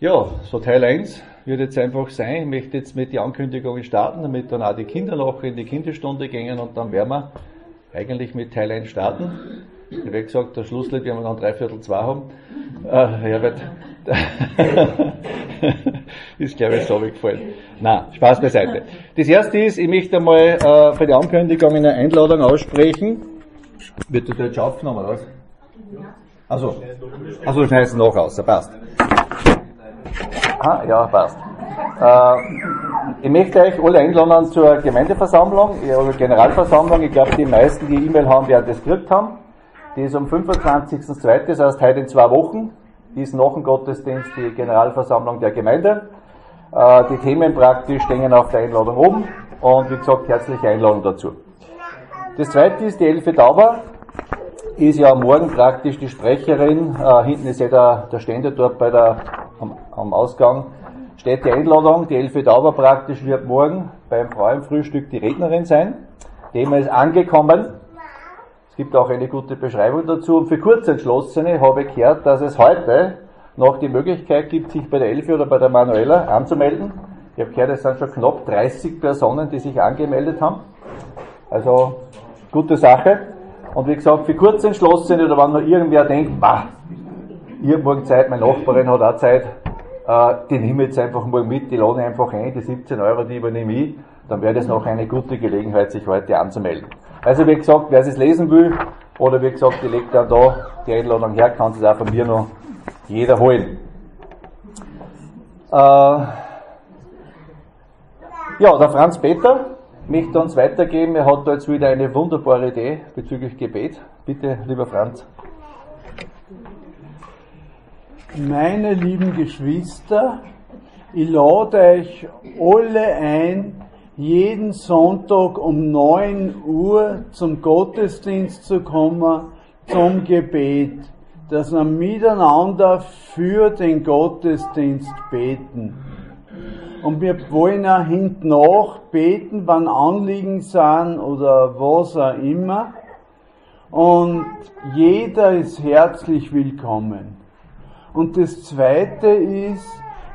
Ja, so Teil 1 wird jetzt einfach sein. Ich möchte jetzt mit den Ankündigungen starten, damit dann auch die Kinder noch in die Kinderstunde gehen und dann werden wir eigentlich mit Teil 1 starten. Ich habe gesagt, der Schlusslied werden wir dann dreiviertel zwei haben. Äh, Herbert, ist glaube ich so gefallen. Na, Spaß beiseite. Das erste ist, ich möchte einmal äh, für die Ankündigung eine Einladung aussprechen. Wird das jetzt aufgenommen, oder was? Also, also schneidest du noch aus, passt. Ah, ja, passt. Äh, ich möchte euch alle einladen zur Gemeindeversammlung, oder Generalversammlung. Ich glaube, die meisten, die E-Mail haben, werden das gekriegt haben. Die ist am 25.02., das heißt heute in zwei Wochen. Die ist nach dem Gottesdienst die Generalversammlung der Gemeinde. Äh, die Themen praktisch stehen auf der Einladung oben. Und wie gesagt, herzliche Einladung dazu. Das zweite ist die Elfe Dauber. Ist ja morgen praktisch die Sprecherin. Äh, hinten ist ja der, der Ständer dort bei der, am, am Ausgang steht die Einladung, die Elfe Dauber praktisch wird morgen beim Frauenfrühstück die Rednerin sein. Thema ist angekommen. Es gibt auch eine gute Beschreibung dazu. Und für Kurzentschlossene habe ich gehört, dass es heute noch die Möglichkeit gibt, sich bei der Elfe oder bei der Manuela anzumelden. Ich habe gehört, es sind schon knapp 30 Personen, die sich angemeldet haben. Also, gute Sache. Und wie gesagt, für Kurzentschlossene oder wenn nur irgendwer denkt, bah, ich habe morgen Zeit, meine Nachbarin hat auch Zeit, äh, die nehme ich jetzt einfach mal mit, die lade einfach ein, die 17 Euro, die übernehme ich, dann wäre das noch eine gute Gelegenheit, sich heute anzumelden. Also wie gesagt, wer es lesen will, oder wie gesagt, die legt dann da die Einladung her, kann es auch von mir noch jeder holen. Äh, ja, der Franz Peter möchte uns weitergeben. Er hat da jetzt wieder eine wunderbare Idee bezüglich Gebet. Bitte, lieber Franz. Meine lieben Geschwister, ich lade euch alle ein, jeden Sonntag um 9 Uhr zum Gottesdienst zu kommen, zum Gebet, dass wir miteinander für den Gottesdienst beten. Und wir wollen auch hinten nach beten, wann Anliegen sind oder was auch immer. Und jeder ist herzlich willkommen. Und das zweite ist,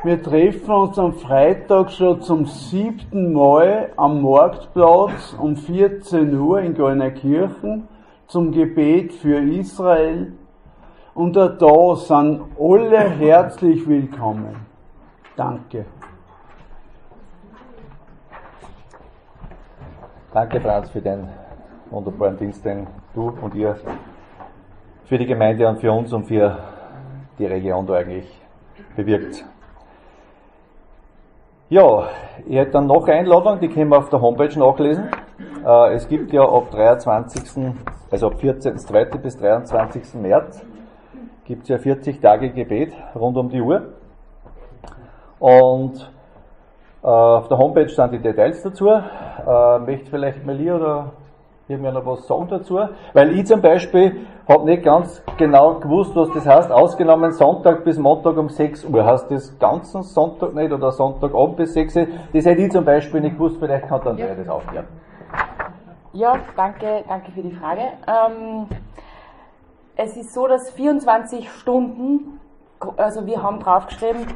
wir treffen uns am Freitag schon zum siebten Mal am Marktplatz um 14 Uhr in Goldnerkirchen zum Gebet für Israel. Und da sind alle herzlich willkommen. Danke. Danke, Franz, für den wunderbaren Dienst, den du und ihr für die Gemeinde und für uns und für die Region da eigentlich bewirkt. Ja, ich hätte dann noch eine Einladung, die können wir auf der Homepage nachlesen. Äh, es gibt ja ab 23., also ab 14.2. bis 23. März, gibt es ja 40 Tage Gebet rund um die Uhr. Und auf der Homepage sind die Details dazu. Äh, möchte vielleicht Meli oder irgendwer noch was sagen dazu? Weil ich zum Beispiel habe nicht ganz genau gewusst, was das heißt, ausgenommen Sonntag bis Montag um 6 Uhr. Heißt das ganzen Sonntag nicht oder Sonntagabend bis 6 Uhr? Das hätte ich zum Beispiel nicht gewusst, vielleicht kann dann ja. das aufklären. Ja, danke, danke für die Frage. Ähm, es ist so, dass 24 Stunden, also wir haben draufgeschrieben,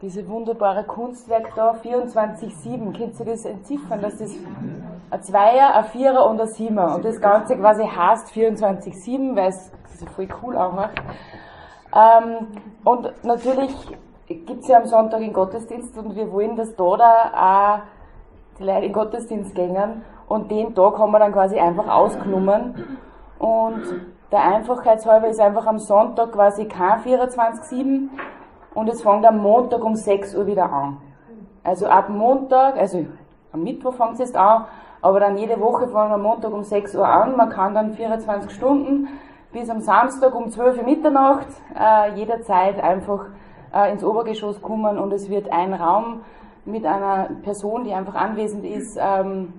diese wunderbare Kunstwerk da, 24-7, könnt ihr das entziffern, das ein Zweier, ein Vierer und ein Siebener. Und das Ganze quasi heißt 24-7, weil es sich voll cool anmacht. Ähm, und natürlich gibt es ja am Sonntag den Gottesdienst und wir wollen, dass da da auch die Leute in den Gottesdienst gehen und den Tag haben wir dann quasi einfach ausgenommen. Und der Einfachheitshalber ist einfach am Sonntag quasi kein 24-7 und es fängt am Montag um 6 Uhr wieder an. Also ab Montag, also am Mittwoch fängt es jetzt an aber dann jede Woche fangen am Montag um 6 Uhr an. Man kann dann 24 Stunden bis am Samstag um 12 Uhr Mitternacht äh, jederzeit einfach äh, ins Obergeschoss kommen und es wird ein Raum mit einer Person, die einfach anwesend ist, ähm,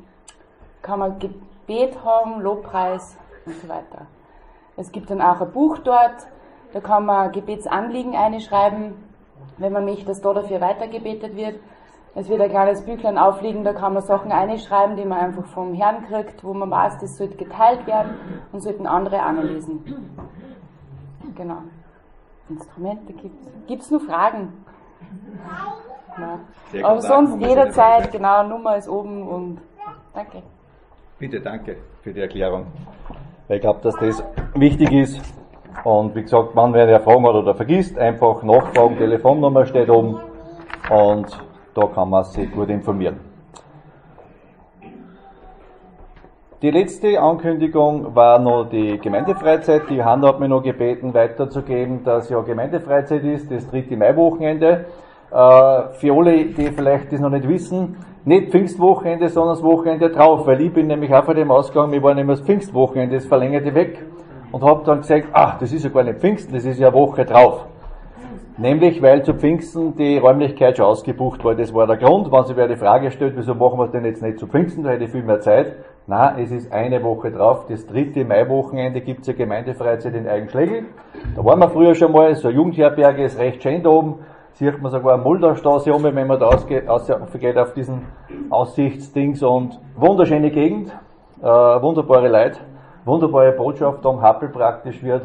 kann man Gebet haben, Lobpreis und so weiter. Es gibt dann auch ein Buch dort, da kann man Gebetsanliegen einschreiben, wenn man möchte, dass da dafür weitergebetet wird. Es wird ein kleines Büchlein aufliegen, da kann man Sachen einschreiben, die man einfach vom Herrn kriegt, wo man weiß, das sollte geteilt werden und sollten andere anlesen. Genau. Instrumente gibt es. Gibt es nur Fragen? Genau. Aber sonst jederzeit, genau, Nummer ist oben und danke. Bitte, danke für die Erklärung. Ich glaube, dass das wichtig ist. Und wie gesagt, wenn wer Fragen hat oder vergisst, einfach nachfragen, Telefonnummer steht oben und da kann man sich gut informieren. Die letzte Ankündigung war noch die Gemeindefreizeit. Die Johanna hat mich noch gebeten, weiterzugeben, dass ja Gemeindefreizeit ist, das dritte Maiwochenende. Äh, für alle, die vielleicht das noch nicht wissen, nicht Pfingstwochenende, sondern das Wochenende drauf, weil ich bin nämlich auch von dem ausgegangen, wir waren immer das Pfingstwochenende, das verlängerte weg und habe dann gesagt, ach, das ist ja gar nicht Pfingsten, das ist ja Woche drauf. Nämlich, weil zu Pfingsten die Räumlichkeit schon ausgebucht war. Das war der Grund. Wenn sich wer die Frage stellt, wieso machen wir es denn jetzt nicht zu Pfingsten, da hätte ich viel mehr Zeit. Na, es ist eine Woche drauf. Das dritte Maiwochenende gibt es ja Gemeindefreizeit in Eigenschlegel. Da waren wir früher schon mal, so eine Jugendherberge ist recht schön da oben. Sieht man sogar Mulderstraße um, wenn man da ausgeht, auf diesen Aussichtsdings und wunderschöne Gegend, äh, wunderbare Leute, wunderbare Botschaft um Happel praktisch wird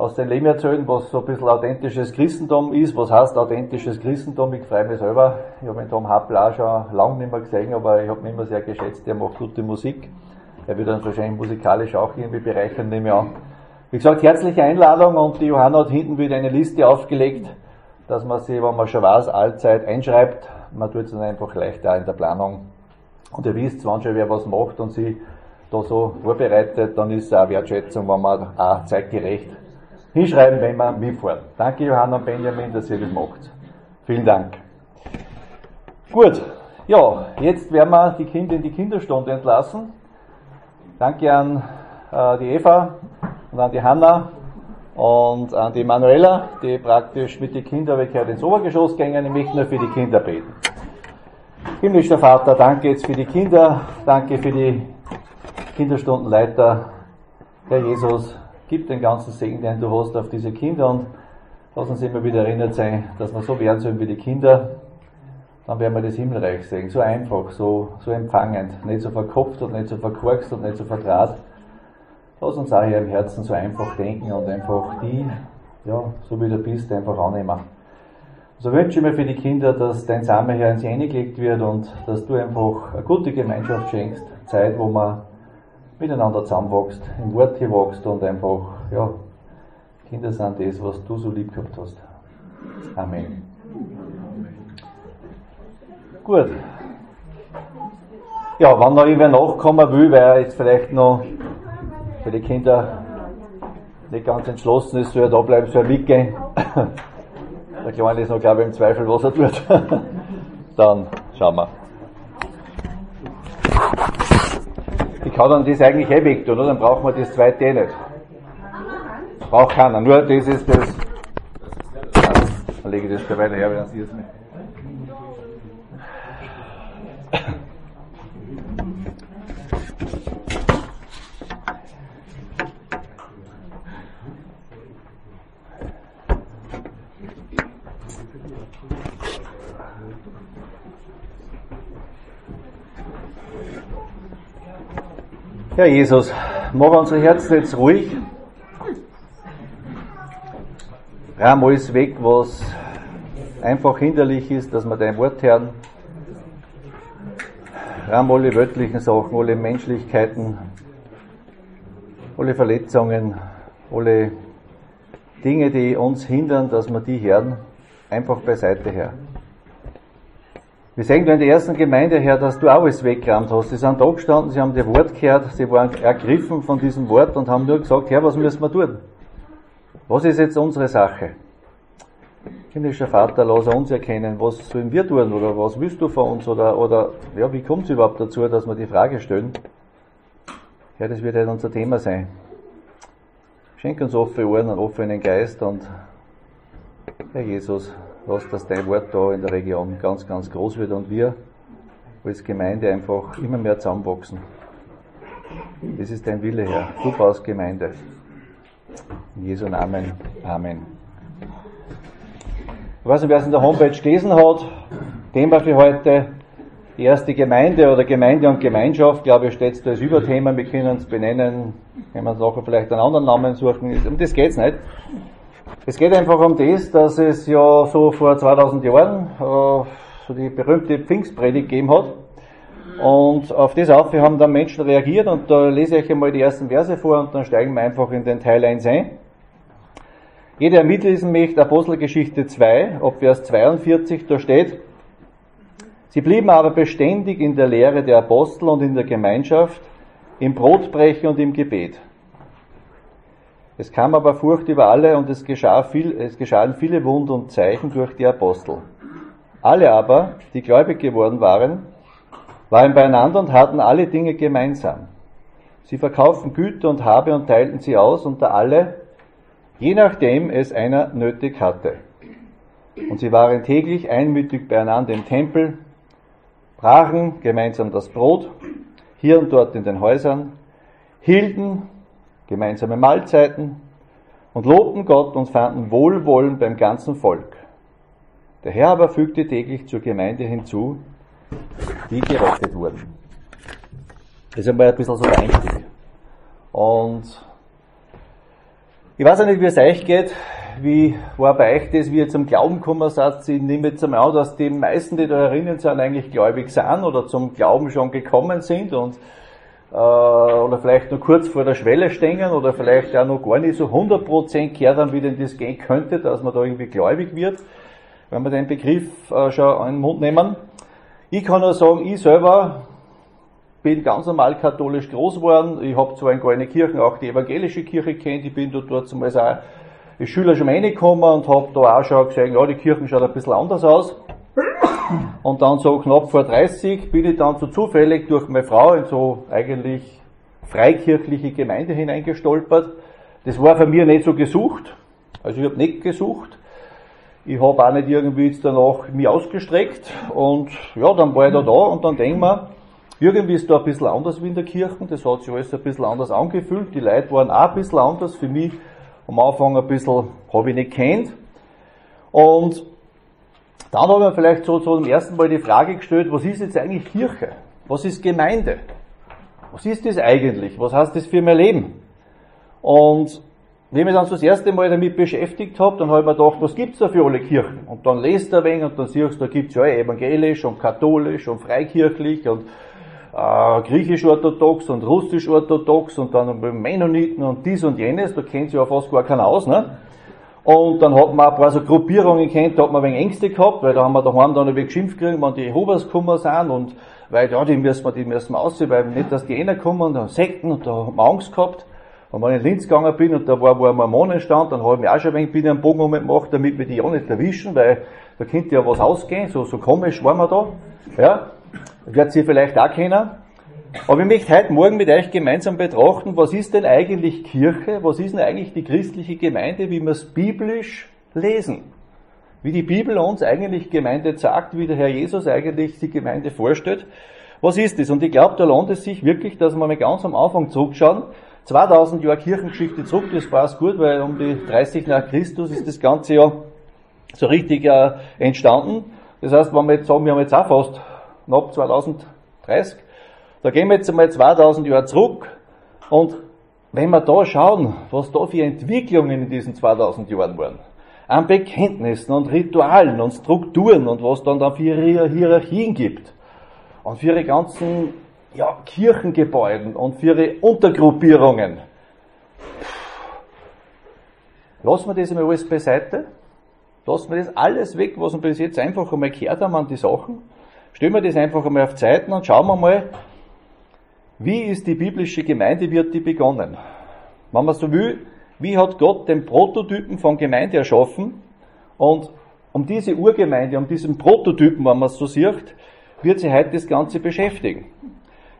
aus dem Leben erzählen, was so ein bisschen authentisches Christentum ist. Was heißt authentisches Christentum? Ich freue mich selber. Ich habe den Tom Happel auch schon lange nicht mehr gesehen, aber ich habe ihn immer sehr geschätzt. Der macht gute Musik. Er wird uns wahrscheinlich musikalisch auch irgendwie bereichern, nehme ich an. Wie gesagt, herzliche Einladung und die Johanna hat hinten wieder eine Liste aufgelegt, dass man sie, wenn man schon weiß, allzeit einschreibt. Man tut es dann einfach leichter in der Planung. Und ihr wisst, wenn schon wer was macht und sie da so vorbereitet, dann ist es auch Wertschätzung, wenn man auch zeitgerecht hinschreiben, wenn man mitfährt. Danke Johanna und Benjamin, dass ihr das macht. Vielen Dank. Gut, ja, jetzt werden wir die Kinder in die Kinderstunde entlassen. Danke an äh, die Eva und an die Hanna und an die Manuela, die praktisch mit den Kindern ins Obergeschoss gingen. Ich möchte nur für die Kinder beten. Himmlischer Vater, danke jetzt für die Kinder, danke für die Kinderstundenleiter, Herr Jesus, Gib den ganzen Segen, den du hast auf diese Kinder und lass uns immer wieder erinnert sein, dass wir so werden sollen wie die Kinder. Dann werden wir das Himmelreich sehen. So einfach, so, so empfangend. Nicht so verkopft und nicht so verkorkst und nicht so verdraht. Lass uns auch hier im Herzen so einfach denken und einfach die, ja, so wie du bist, einfach annehmen. So wünsche ich mir für die Kinder, dass dein Same hier ins Ende gelegt wird und dass du einfach eine gute Gemeinschaft schenkst. Zeit, wo man miteinander zusammenwächst, im Wort hier wächst und einfach, ja, Kinder sind das, was du so lieb gehabt hast. Amen. Gut. Ja, wenn noch irgendwer nachkommen will, weil er jetzt vielleicht noch für die Kinder nicht ganz entschlossen ist, soll er da bleiben, soll er mitgehen. Der Kleine ist noch, glaube ich, im Zweifel, was er tut. Dann schauen wir. Ich kann dann das eigentlich eh weg tun, oder? Dann brauchen wir das zweite eh nicht. Braucht keiner, nur das ist das. Dann lege ich das da weiter her, dann sie es nicht. Herr Jesus, mach unsere Herzen jetzt ruhig. Räum alles weg, was einfach hinderlich ist, dass wir dein Wort hören. Räum alle wörtlichen Sachen, alle Menschlichkeiten, alle Verletzungen, alle Dinge, die uns hindern, dass wir die hören, einfach beiseite her. Wir sehen in der ersten Gemeinde her, dass du auch alles weggeräumt hast. Sie sind da gestanden, sie haben dir Wort gehört, sie waren ergriffen von diesem Wort und haben nur gesagt, Herr, was müssen wir tun? Was ist jetzt unsere Sache? Himmlischer Vater, lass uns erkennen, was sollen wir tun oder was willst du von uns oder, oder ja, wie kommt es überhaupt dazu, dass wir die Frage stellen? Ja, das wird halt unser Thema sein. Schenk uns offene Ohren und offenen Geist und Herr Jesus, lass, dass dein Wort da in der Region ganz, ganz groß wird und wir als Gemeinde einfach immer mehr zusammenwachsen. Das ist dein Wille, Herr. Du baust Gemeinde. In Jesu Namen. Amen. Ich weiß nicht, wer es in der Homepage gelesen hat. Thema für heute. Die erste Gemeinde oder Gemeinde und Gemeinschaft, glaube ich, steht da als Überthema. Wir können es benennen. Können wir uns nachher vielleicht einen anderen Namen suchen. Um das geht's nicht. Es geht einfach um das, dass es ja so vor 2000 Jahren äh, so die berühmte Pfingstpredigt gegeben hat. Und auf das auf haben dann Menschen reagiert und da lese ich einmal die ersten Verse vor und dann steigen wir einfach in den Teil 1 ein. Jeder, der mitlesen möchte, Apostelgeschichte 2, ab Vers 42, da steht, Sie blieben aber beständig in der Lehre der Apostel und in der Gemeinschaft, im Brotbrechen und im Gebet. Es kam aber Furcht über alle und es, geschah viel, es geschahen viele Wunder und Zeichen durch die Apostel. Alle aber, die gläubig geworden waren, waren beieinander und hatten alle Dinge gemeinsam. Sie verkauften Güter und Habe und teilten sie aus unter alle, je nachdem es einer nötig hatte. Und sie waren täglich einmütig beieinander im Tempel, brachen gemeinsam das Brot, hier und dort in den Häusern, hielten gemeinsame Mahlzeiten und lobten Gott und fanden Wohlwollen beim ganzen Volk. Der Herr aber fügte täglich zur Gemeinde hinzu, die gerettet wurden. Das ist einmal ein bisschen so der Einstieg. Und ich weiß nicht, wie es euch geht. Wie war bei euch das, wie ihr zum Glauben gekommen seid? Ich nehme jetzt einmal an, dass die meisten, die da herinnen sind, eigentlich gläubig sind oder zum Glauben schon gekommen sind und äh, oder vielleicht nur kurz vor der Schwelle stehen oder vielleicht auch noch gar nicht so 100% gehört haben, wie denn das gehen könnte, dass man da irgendwie gläubig wird wenn wir den Begriff äh, schon in den Mund nehmen. Ich kann nur sagen, ich selber bin ganz normal katholisch groß geworden. Ich habe zwar in keine Kirchen auch die evangelische Kirche kennt. Ich bin dort zumals auch als Schüler schon reingekommen und habe da auch schon gesehen, ja, die Kirchen schaut ein bisschen anders aus. Und dann so knapp vor 30 bin ich dann so zufällig durch meine Frau in so eigentlich freikirchliche Gemeinde hineingestolpert. Das war für mich nicht so gesucht. Also ich habe nicht gesucht. Ich habe auch nicht irgendwie jetzt danach mich ausgestreckt und ja, dann war ich da da und dann denke ich irgendwie ist da ein bisschen anders wie in der Kirche, das hat sich alles ein bisschen anders angefühlt, die Leute waren auch ein bisschen anders, für mich am Anfang ein bisschen, habe ich nicht kennt. Und dann habe ich mir vielleicht so, zum ersten Mal die Frage gestellt, was ist jetzt eigentlich Kirche? Was ist Gemeinde? Was ist das eigentlich? Was heißt das für mein Leben? Und wenn ich mich dann so das erste Mal damit beschäftigt habe, dann habe ich mir gedacht, was gibt's da für alle Kirchen? Und dann lest du ein wenig und dann siehst du, da gibt's ja evangelisch und katholisch und freikirchlich und äh, griechisch-orthodox und russisch-orthodox und dann Mennoniten und dies und jenes, da kennt sich ja fast gar keiner aus, ne? Und dann hat man ein paar so Gruppierungen kennt, da hat man ein wenig Ängste gehabt, weil da haben wir daheim dann wenig geschimpft gekriegt, wenn die Jehovas gekommen sind und weil ja, die müssen wir, die müssen wir aussehen, weil nicht, dass die einer kommen und dann Sekten und da hat man Angst gehabt. Und wenn ich in Linz gegangen bin und da war, wo ein Mormonen stand, dann habe ich mir auch schon ein wenig bin einen Bogen umgemacht, damit wir die ja nicht erwischen, weil da könnte ja was ausgehen, so, so komisch waren wir da. Ja, wird sie vielleicht auch kennen. Aber ich möchte heute Morgen mit euch gemeinsam betrachten, was ist denn eigentlich Kirche, was ist denn eigentlich die christliche Gemeinde, wie wir es biblisch lesen. Wie die Bibel uns eigentlich Gemeinde sagt, wie der Herr Jesus eigentlich die Gemeinde vorstellt. Was ist das? Und ich glaube, da lohnt es sich wirklich, dass wir mal ganz am Anfang zurückschauen, 2000 Jahre Kirchengeschichte zurück, das passt gut, weil um die 30 nach Christus ist das Ganze ja so richtig äh, entstanden. Das heißt, wenn wir jetzt sagen, wir haben jetzt auch fast knapp 2030, da gehen wir jetzt einmal 2000 Jahre zurück und wenn wir da schauen, was da für Entwicklungen in diesen 2000 Jahren waren, an Bekenntnissen und Ritualen und Strukturen und was dann da für ihre Hierarchien gibt und für ihre ganzen ja, Kirchengebäuden und für ihre Untergruppierungen. Lassen wir das einmal alles beiseite. Lassen wir das alles weg, was wir bis jetzt einfach einmal gehört haben an die Sachen. Stellen wir das einfach einmal auf Zeiten und schauen wir mal, wie ist die biblische Gemeinde, wird die begonnen? Wenn man so will, wie hat Gott den Prototypen von Gemeinde erschaffen? Und um diese Urgemeinde, um diesen Prototypen, wenn man es so sieht, wird sich heute das Ganze beschäftigen.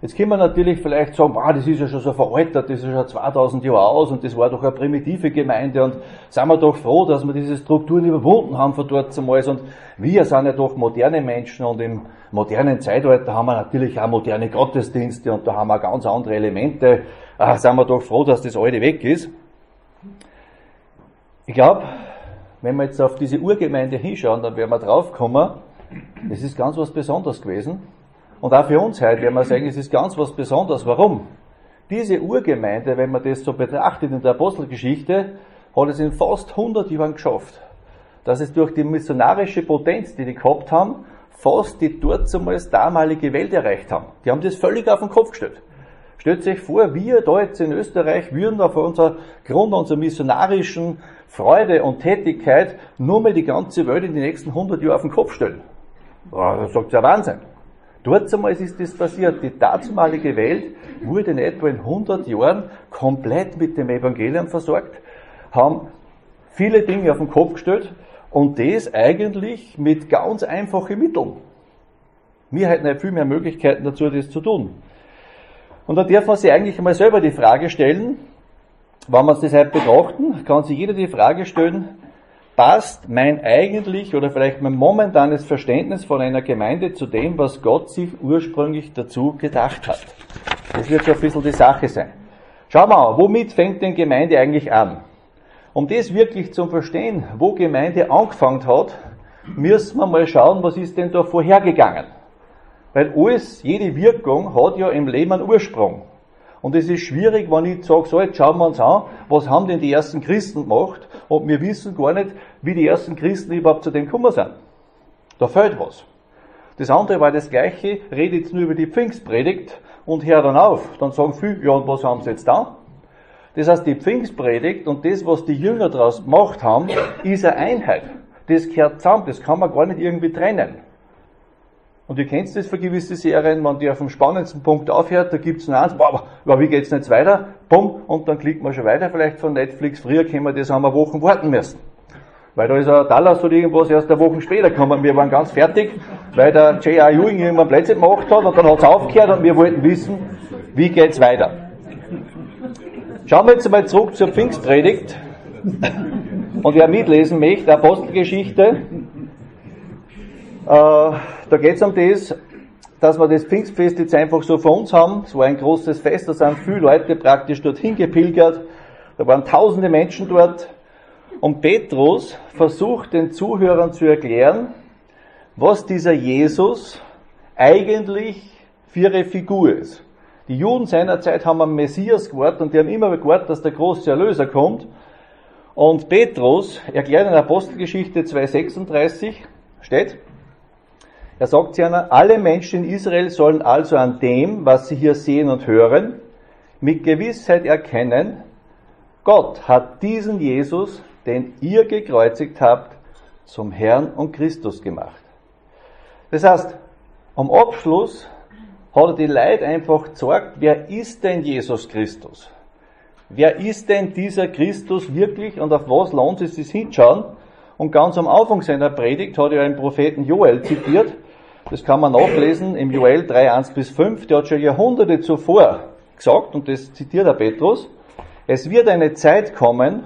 Jetzt können wir natürlich vielleicht sagen, wow, das ist ja schon so veraltet, das ist ja schon 2000 Jahre aus und das war doch eine primitive Gemeinde und sind wir doch froh, dass wir diese Strukturen überwunden haben von dort zumal und wir sind ja doch moderne Menschen und im modernen Zeitalter haben wir natürlich auch moderne Gottesdienste und da haben wir ganz andere Elemente. Ach, sind wir doch froh, dass das alte weg ist. Ich glaube, wenn wir jetzt auf diese Urgemeinde hinschauen, dann werden wir draufkommen, das ist ganz was Besonderes gewesen. Und auch für uns heute werden wir sagen, es ist ganz was Besonderes. Warum? Diese Urgemeinde, wenn man das so betrachtet in der Apostelgeschichte, hat es in fast 100 Jahren geschafft, dass es durch die missionarische Potenz, die die gehabt haben, fast die dort damals damalige Welt erreicht haben. Die haben das völlig auf den Kopf gestellt. Stellt sich vor, wir da jetzt in Österreich würden auf unser Grund unserer missionarischen Freude und Tätigkeit nur mal die ganze Welt in die nächsten 100 Jahre auf den Kopf stellen. Das sagt ja Wahnsinn. Dort einmal ist das passiert. Die damalige Welt wurde in etwa in 100 Jahren komplett mit dem Evangelium versorgt, haben viele Dinge auf den Kopf gestellt und das eigentlich mit ganz einfachen Mitteln. Wir hätten ja viel mehr Möglichkeiten dazu, das zu tun. Und da darf man sich eigentlich einmal selber die Frage stellen, wenn wir uns das heute betrachten, kann sich jeder die Frage stellen, passt mein eigentlich oder vielleicht mein momentanes Verständnis von einer Gemeinde zu dem, was Gott sich ursprünglich dazu gedacht hat? Das wird so ein bisschen die Sache sein. Schauen wir mal, womit fängt denn Gemeinde eigentlich an? Um das wirklich zu verstehen, wo Gemeinde angefangen hat, müssen wir mal schauen, was ist denn da vorhergegangen. Weil alles, jede Wirkung hat ja im Leben einen Ursprung. Und es ist schwierig, wenn ich sage, so, jetzt schauen wir uns an, was haben denn die ersten Christen gemacht? Und wir wissen gar nicht, wie die ersten Christen überhaupt zu dem gekommen sind. Da fehlt was. Das andere war das Gleiche, rede jetzt nur über die Pfingstpredigt und hör dann auf. Dann sagen viele, ja, und was haben sie jetzt da? Das heißt, die Pfingstpredigt und das, was die Jünger daraus gemacht haben, ist eine Einheit. Das gehört zusammen, das kann man gar nicht irgendwie trennen. Und ihr kennt das für gewisse Serien, wenn die auf dem spannendsten Punkt aufhört, da gibt's noch eins, boah, aber wie geht's nicht weiter? Bumm, und dann klickt man schon weiter, vielleicht von Netflix. Früher können wir das wir Wochen warten müssen. Weil da ist ein Dallas oder irgendwas erst eine Woche später gekommen. Wir waren ganz fertig, weil der J.R. Ewing irgendwann Plätze gemacht hat und dann hat's aufgehört und wir wollten wissen, wie geht's weiter. Schauen wir jetzt einmal zurück zur Pfingstpredigt. Und wer mitlesen möchte, Apostelgeschichte, da geht es um das, dass wir das Pfingstfest jetzt einfach so vor uns haben. Es war ein großes Fest, da sind viele Leute praktisch dorthin gepilgert. Da waren tausende Menschen dort. Und Petrus versucht den Zuhörern zu erklären, was dieser Jesus eigentlich für ihre Figur ist. Die Juden seinerzeit haben am Messias gewartet und die haben immer gewartet, dass der große Erlöser kommt. Und Petrus erklärt in der Apostelgeschichte 2,36 steht, er sagt zu einer, alle Menschen in Israel sollen also an dem, was sie hier sehen und hören, mit Gewissheit erkennen, Gott hat diesen Jesus, den ihr gekreuzigt habt, zum Herrn und Christus gemacht. Das heißt, am Abschluss hat er die Leute einfach gezeigt, wer ist denn Jesus Christus? Wer ist denn dieser Christus wirklich und auf was lohnt es sich hinschauen? Und ganz am Anfang seiner Predigt hat er einen Propheten Joel zitiert, das kann man nachlesen im Joel 3, 1 bis 5. Der hat schon Jahrhunderte zuvor gesagt, und das zitiert der Petrus, es wird eine Zeit kommen,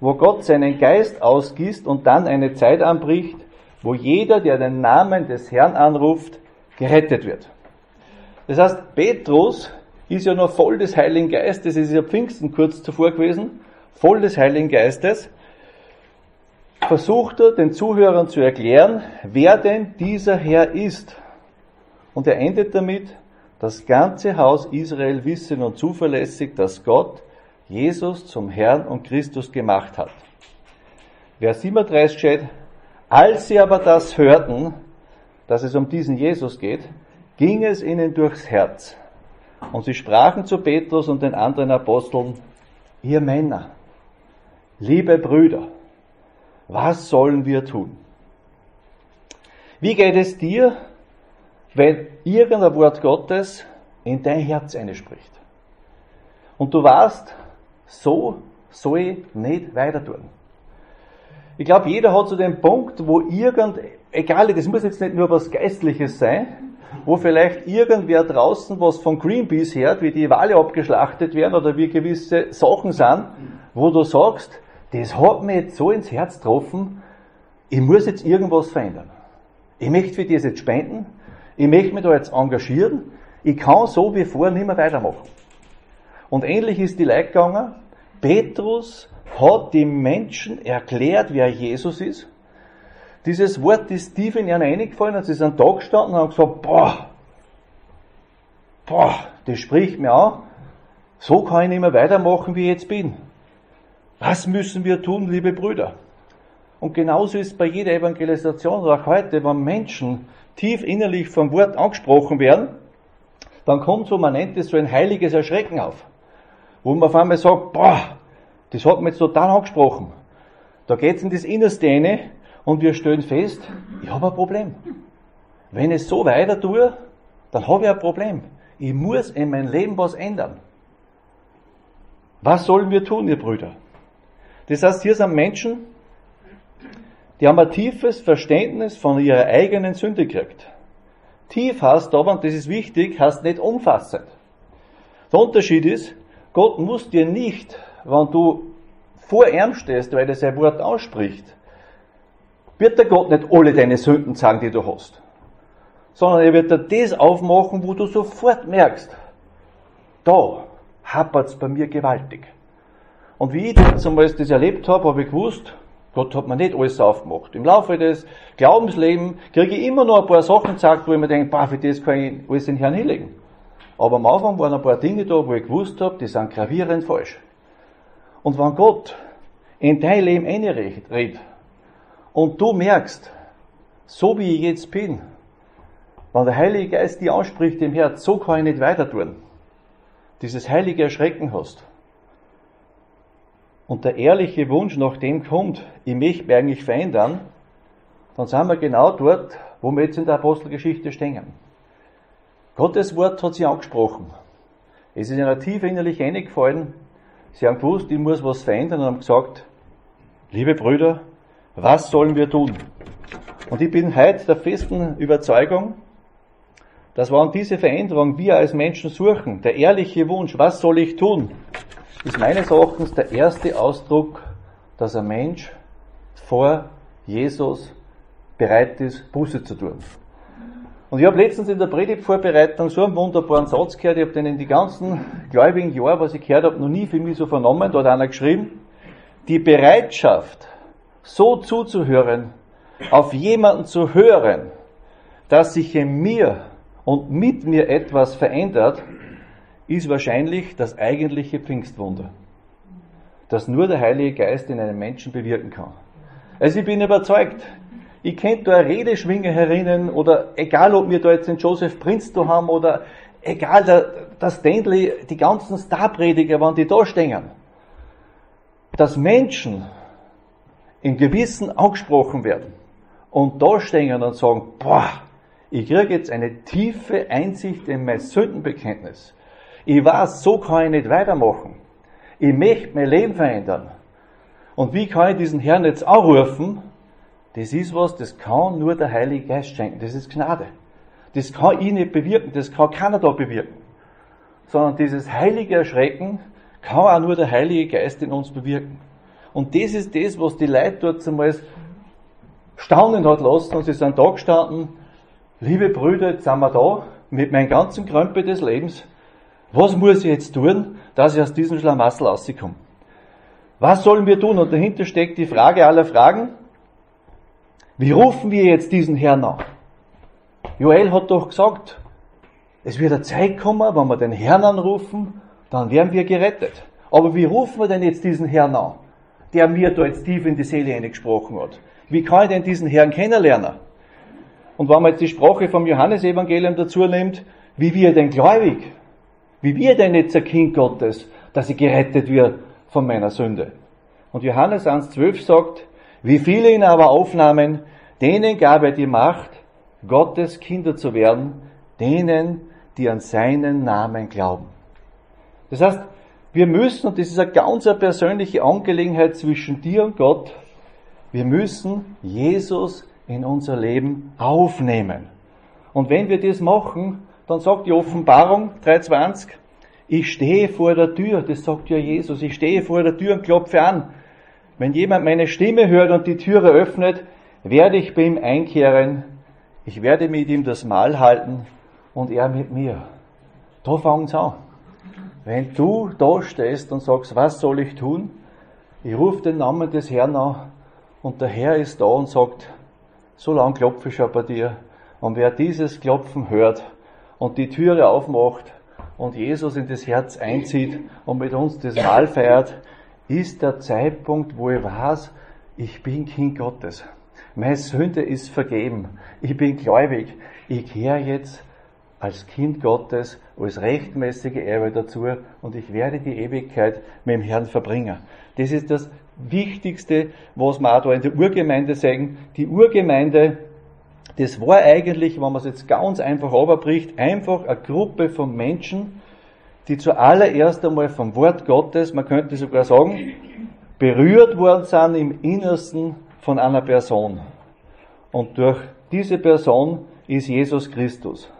wo Gott seinen Geist ausgießt und dann eine Zeit anbricht, wo jeder, der den Namen des Herrn anruft, gerettet wird. Das heißt, Petrus ist ja noch voll des Heiligen Geistes, es ist ja Pfingsten kurz zuvor gewesen, voll des Heiligen Geistes versucht er den Zuhörern zu erklären, wer denn dieser Herr ist. Und er endet damit, das ganze Haus Israel wisse nun zuverlässig, dass Gott Jesus zum Herrn und Christus gemacht hat. Vers 37 steht, als sie aber das hörten, dass es um diesen Jesus geht, ging es ihnen durchs Herz. Und sie sprachen zu Petrus und den anderen Aposteln, ihr Männer, liebe Brüder, was sollen wir tun? Wie geht es dir, wenn irgendein Wort Gottes in dein Herz spricht? Und du weißt, so soll ich nicht weiter tun. Ich glaube, jeder hat so den Punkt, wo irgend, egal, das muss jetzt nicht nur was Geistliches sein, wo vielleicht irgendwer draußen was von Greenpeace hört, wie die Wale abgeschlachtet werden oder wie gewisse Sachen sind, wo du sagst, das hat mich jetzt so ins Herz getroffen, ich muss jetzt irgendwas verändern. Ich möchte für das jetzt spenden, ich möchte mich da jetzt engagieren, ich kann so wie vorher nicht mehr weitermachen. Und ähnlich ist die Leute gegangen. Petrus hat die Menschen erklärt, wer Jesus ist. Dieses Wort ist tief in ihnen eingefallen und sie sind da gestanden und haben gesagt, boah, boah, das spricht mir an, so kann ich nicht mehr weitermachen, wie ich jetzt bin. Was müssen wir tun, liebe Brüder? Und genauso ist bei jeder Evangelisation, auch heute, wenn Menschen tief innerlich vom Wort angesprochen werden, dann kommt so, man nennt es so ein heiliges Erschrecken auf. Wo man auf einmal sagt, boah, das hat mich jetzt total angesprochen. Da geht's in das Innerste rein und wir stellen fest, ich habe ein Problem. Wenn ich so weiter tue, dann habe ich ein Problem. Ich muss in meinem Leben was ändern. Was sollen wir tun, ihr Brüder? Das heißt, hier sind Menschen, die haben ein tiefes Verständnis von ihrer eigenen Sünde gekriegt. Tief heißt aber, und das ist wichtig, heißt nicht umfassend. Der Unterschied ist, Gott muss dir nicht, wenn du vor ihm stehst, weil er sein Wort ausspricht, wird der Gott nicht alle deine Sünden sagen, die du hast. Sondern er wird dir das aufmachen, wo du sofort merkst, da hapert's bei mir gewaltig. Und wie ich einmal das erlebt habe, habe ich gewusst, Gott hat mir nicht alles aufgemacht. Im Laufe des Glaubenslebens kriege ich immer noch ein paar Sachen gesagt, wo ich mir denke, boah, für das kann ich alles den Herrn hinlegen. Aber am Anfang waren ein paar Dinge da, wo ich gewusst habe, die sind gravierend falsch. Und wenn Gott in dein Leben einredet und du merkst, so wie ich jetzt bin, wenn der Heilige Geist dir anspricht im Herz, so kann ich nicht weiter tun, dieses heilige Erschrecken hast, und der ehrliche Wunsch nach dem kommt, ich möchte mich eigentlich verändern, dann sind wir genau dort, wo wir jetzt in der Apostelgeschichte stehen. Gottes Wort hat sie angesprochen. Es ist ihnen tief innerlich eingefallen. Sie haben gewusst, ich muss was verändern und haben gesagt, liebe Brüder, was sollen wir tun? Und ich bin heute der festen Überzeugung, dass wenn diese Veränderung wir als Menschen suchen, der ehrliche Wunsch, was soll ich tun, ist meines Erachtens der erste Ausdruck, dass ein Mensch vor Jesus bereit ist, Buße zu tun. Und ich habe letztens in der Predigtvorbereitung so einen wunderbaren Satz gehört, ich habe den in die ganzen gläubigen Jahre, was ich gehört habe, noch nie für mich so vernommen, da hat einer geschrieben, die Bereitschaft, so zuzuhören, auf jemanden zu hören, dass sich in mir und mit mir etwas verändert, ist wahrscheinlich das eigentliche Pfingstwunder, das nur der Heilige Geist in einem Menschen bewirken kann. Also ich bin überzeugt, ich könnte da eine Redeschwinge herinnen oder egal ob wir da jetzt den Joseph Prinz da haben oder egal, der, der Stanley, die ganzen Starprediger, wenn die da stehen, dass Menschen im Gewissen angesprochen werden und da stehen und sagen, boah, ich kriege jetzt eine tiefe Einsicht in mein Sündenbekenntnis. Ich weiß, so kann ich nicht weitermachen. Ich möchte mein Leben verändern. Und wie kann ich diesen Herrn jetzt anrufen? Das ist was, das kann nur der Heilige Geist schenken. Das ist Gnade. Das kann ich nicht bewirken. Das kann keiner da bewirken. Sondern dieses heilige Erschrecken kann auch nur der Heilige Geist in uns bewirken. Und das ist das, was die Leute dort zumal staunen hat lassen. Und sie sind da gestanden. Liebe Brüder, jetzt sind wir da mit meinem ganzen Krömpel des Lebens. Was muss ich jetzt tun, dass ich aus diesem Schlamassel rauskomme? Was sollen wir tun? Und dahinter steckt die Frage aller Fragen. Wie rufen wir jetzt diesen Herrn an? Joel hat doch gesagt, es wird eine Zeit kommen, wenn wir den Herrn anrufen, dann werden wir gerettet. Aber wie rufen wir denn jetzt diesen Herrn an, der mir da jetzt tief in die Seele eingesprochen hat? Wie kann ich denn diesen Herrn kennenlernen? Und wenn man jetzt die Sprache vom Johannesevangelium dazu nimmt, wie wir denn gläubig? Wie wir denn jetzt ein Kind Gottes, dass ich gerettet wird von meiner Sünde? Und Johannes 1,12 sagt, wie viele ihn aber aufnahmen, denen gab er die Macht, Gottes Kinder zu werden, denen, die an seinen Namen glauben. Das heißt, wir müssen, und das ist eine ganz persönliche Angelegenheit zwischen dir und Gott, wir müssen Jesus in unser Leben aufnehmen. Und wenn wir das machen, dann sagt die Offenbarung 3.20, ich stehe vor der Tür, das sagt ja Jesus, ich stehe vor der Tür und klopfe an. Wenn jemand meine Stimme hört und die Türe öffnet, werde ich bei ihm einkehren, ich werde mit ihm das Mahl halten und er mit mir. Da fängt's an. Wenn du da stehst und sagst, was soll ich tun? Ich rufe den Namen des Herrn an und der Herr ist da und sagt, so lang klopfe ich schon bei dir. Und wer dieses Klopfen hört, und die Türe aufmacht und Jesus in das Herz einzieht und mit uns das Mahl feiert, ist der Zeitpunkt, wo ich weiß, ich bin Kind Gottes. Meine Sünde ist vergeben. Ich bin gläubig. Ich kehre jetzt als Kind Gottes, als rechtmäßige Erbe dazu und ich werde die Ewigkeit mit dem Herrn verbringen. Das ist das Wichtigste, was wir auch da in der Urgemeinde sagen. Die Urgemeinde, das war eigentlich, wenn man es jetzt ganz einfach überbricht, einfach eine Gruppe von Menschen, die zuallererst einmal vom Wort Gottes, man könnte sogar sagen, berührt worden sind im Innersten von einer Person. Und durch diese Person ist Jesus Christus.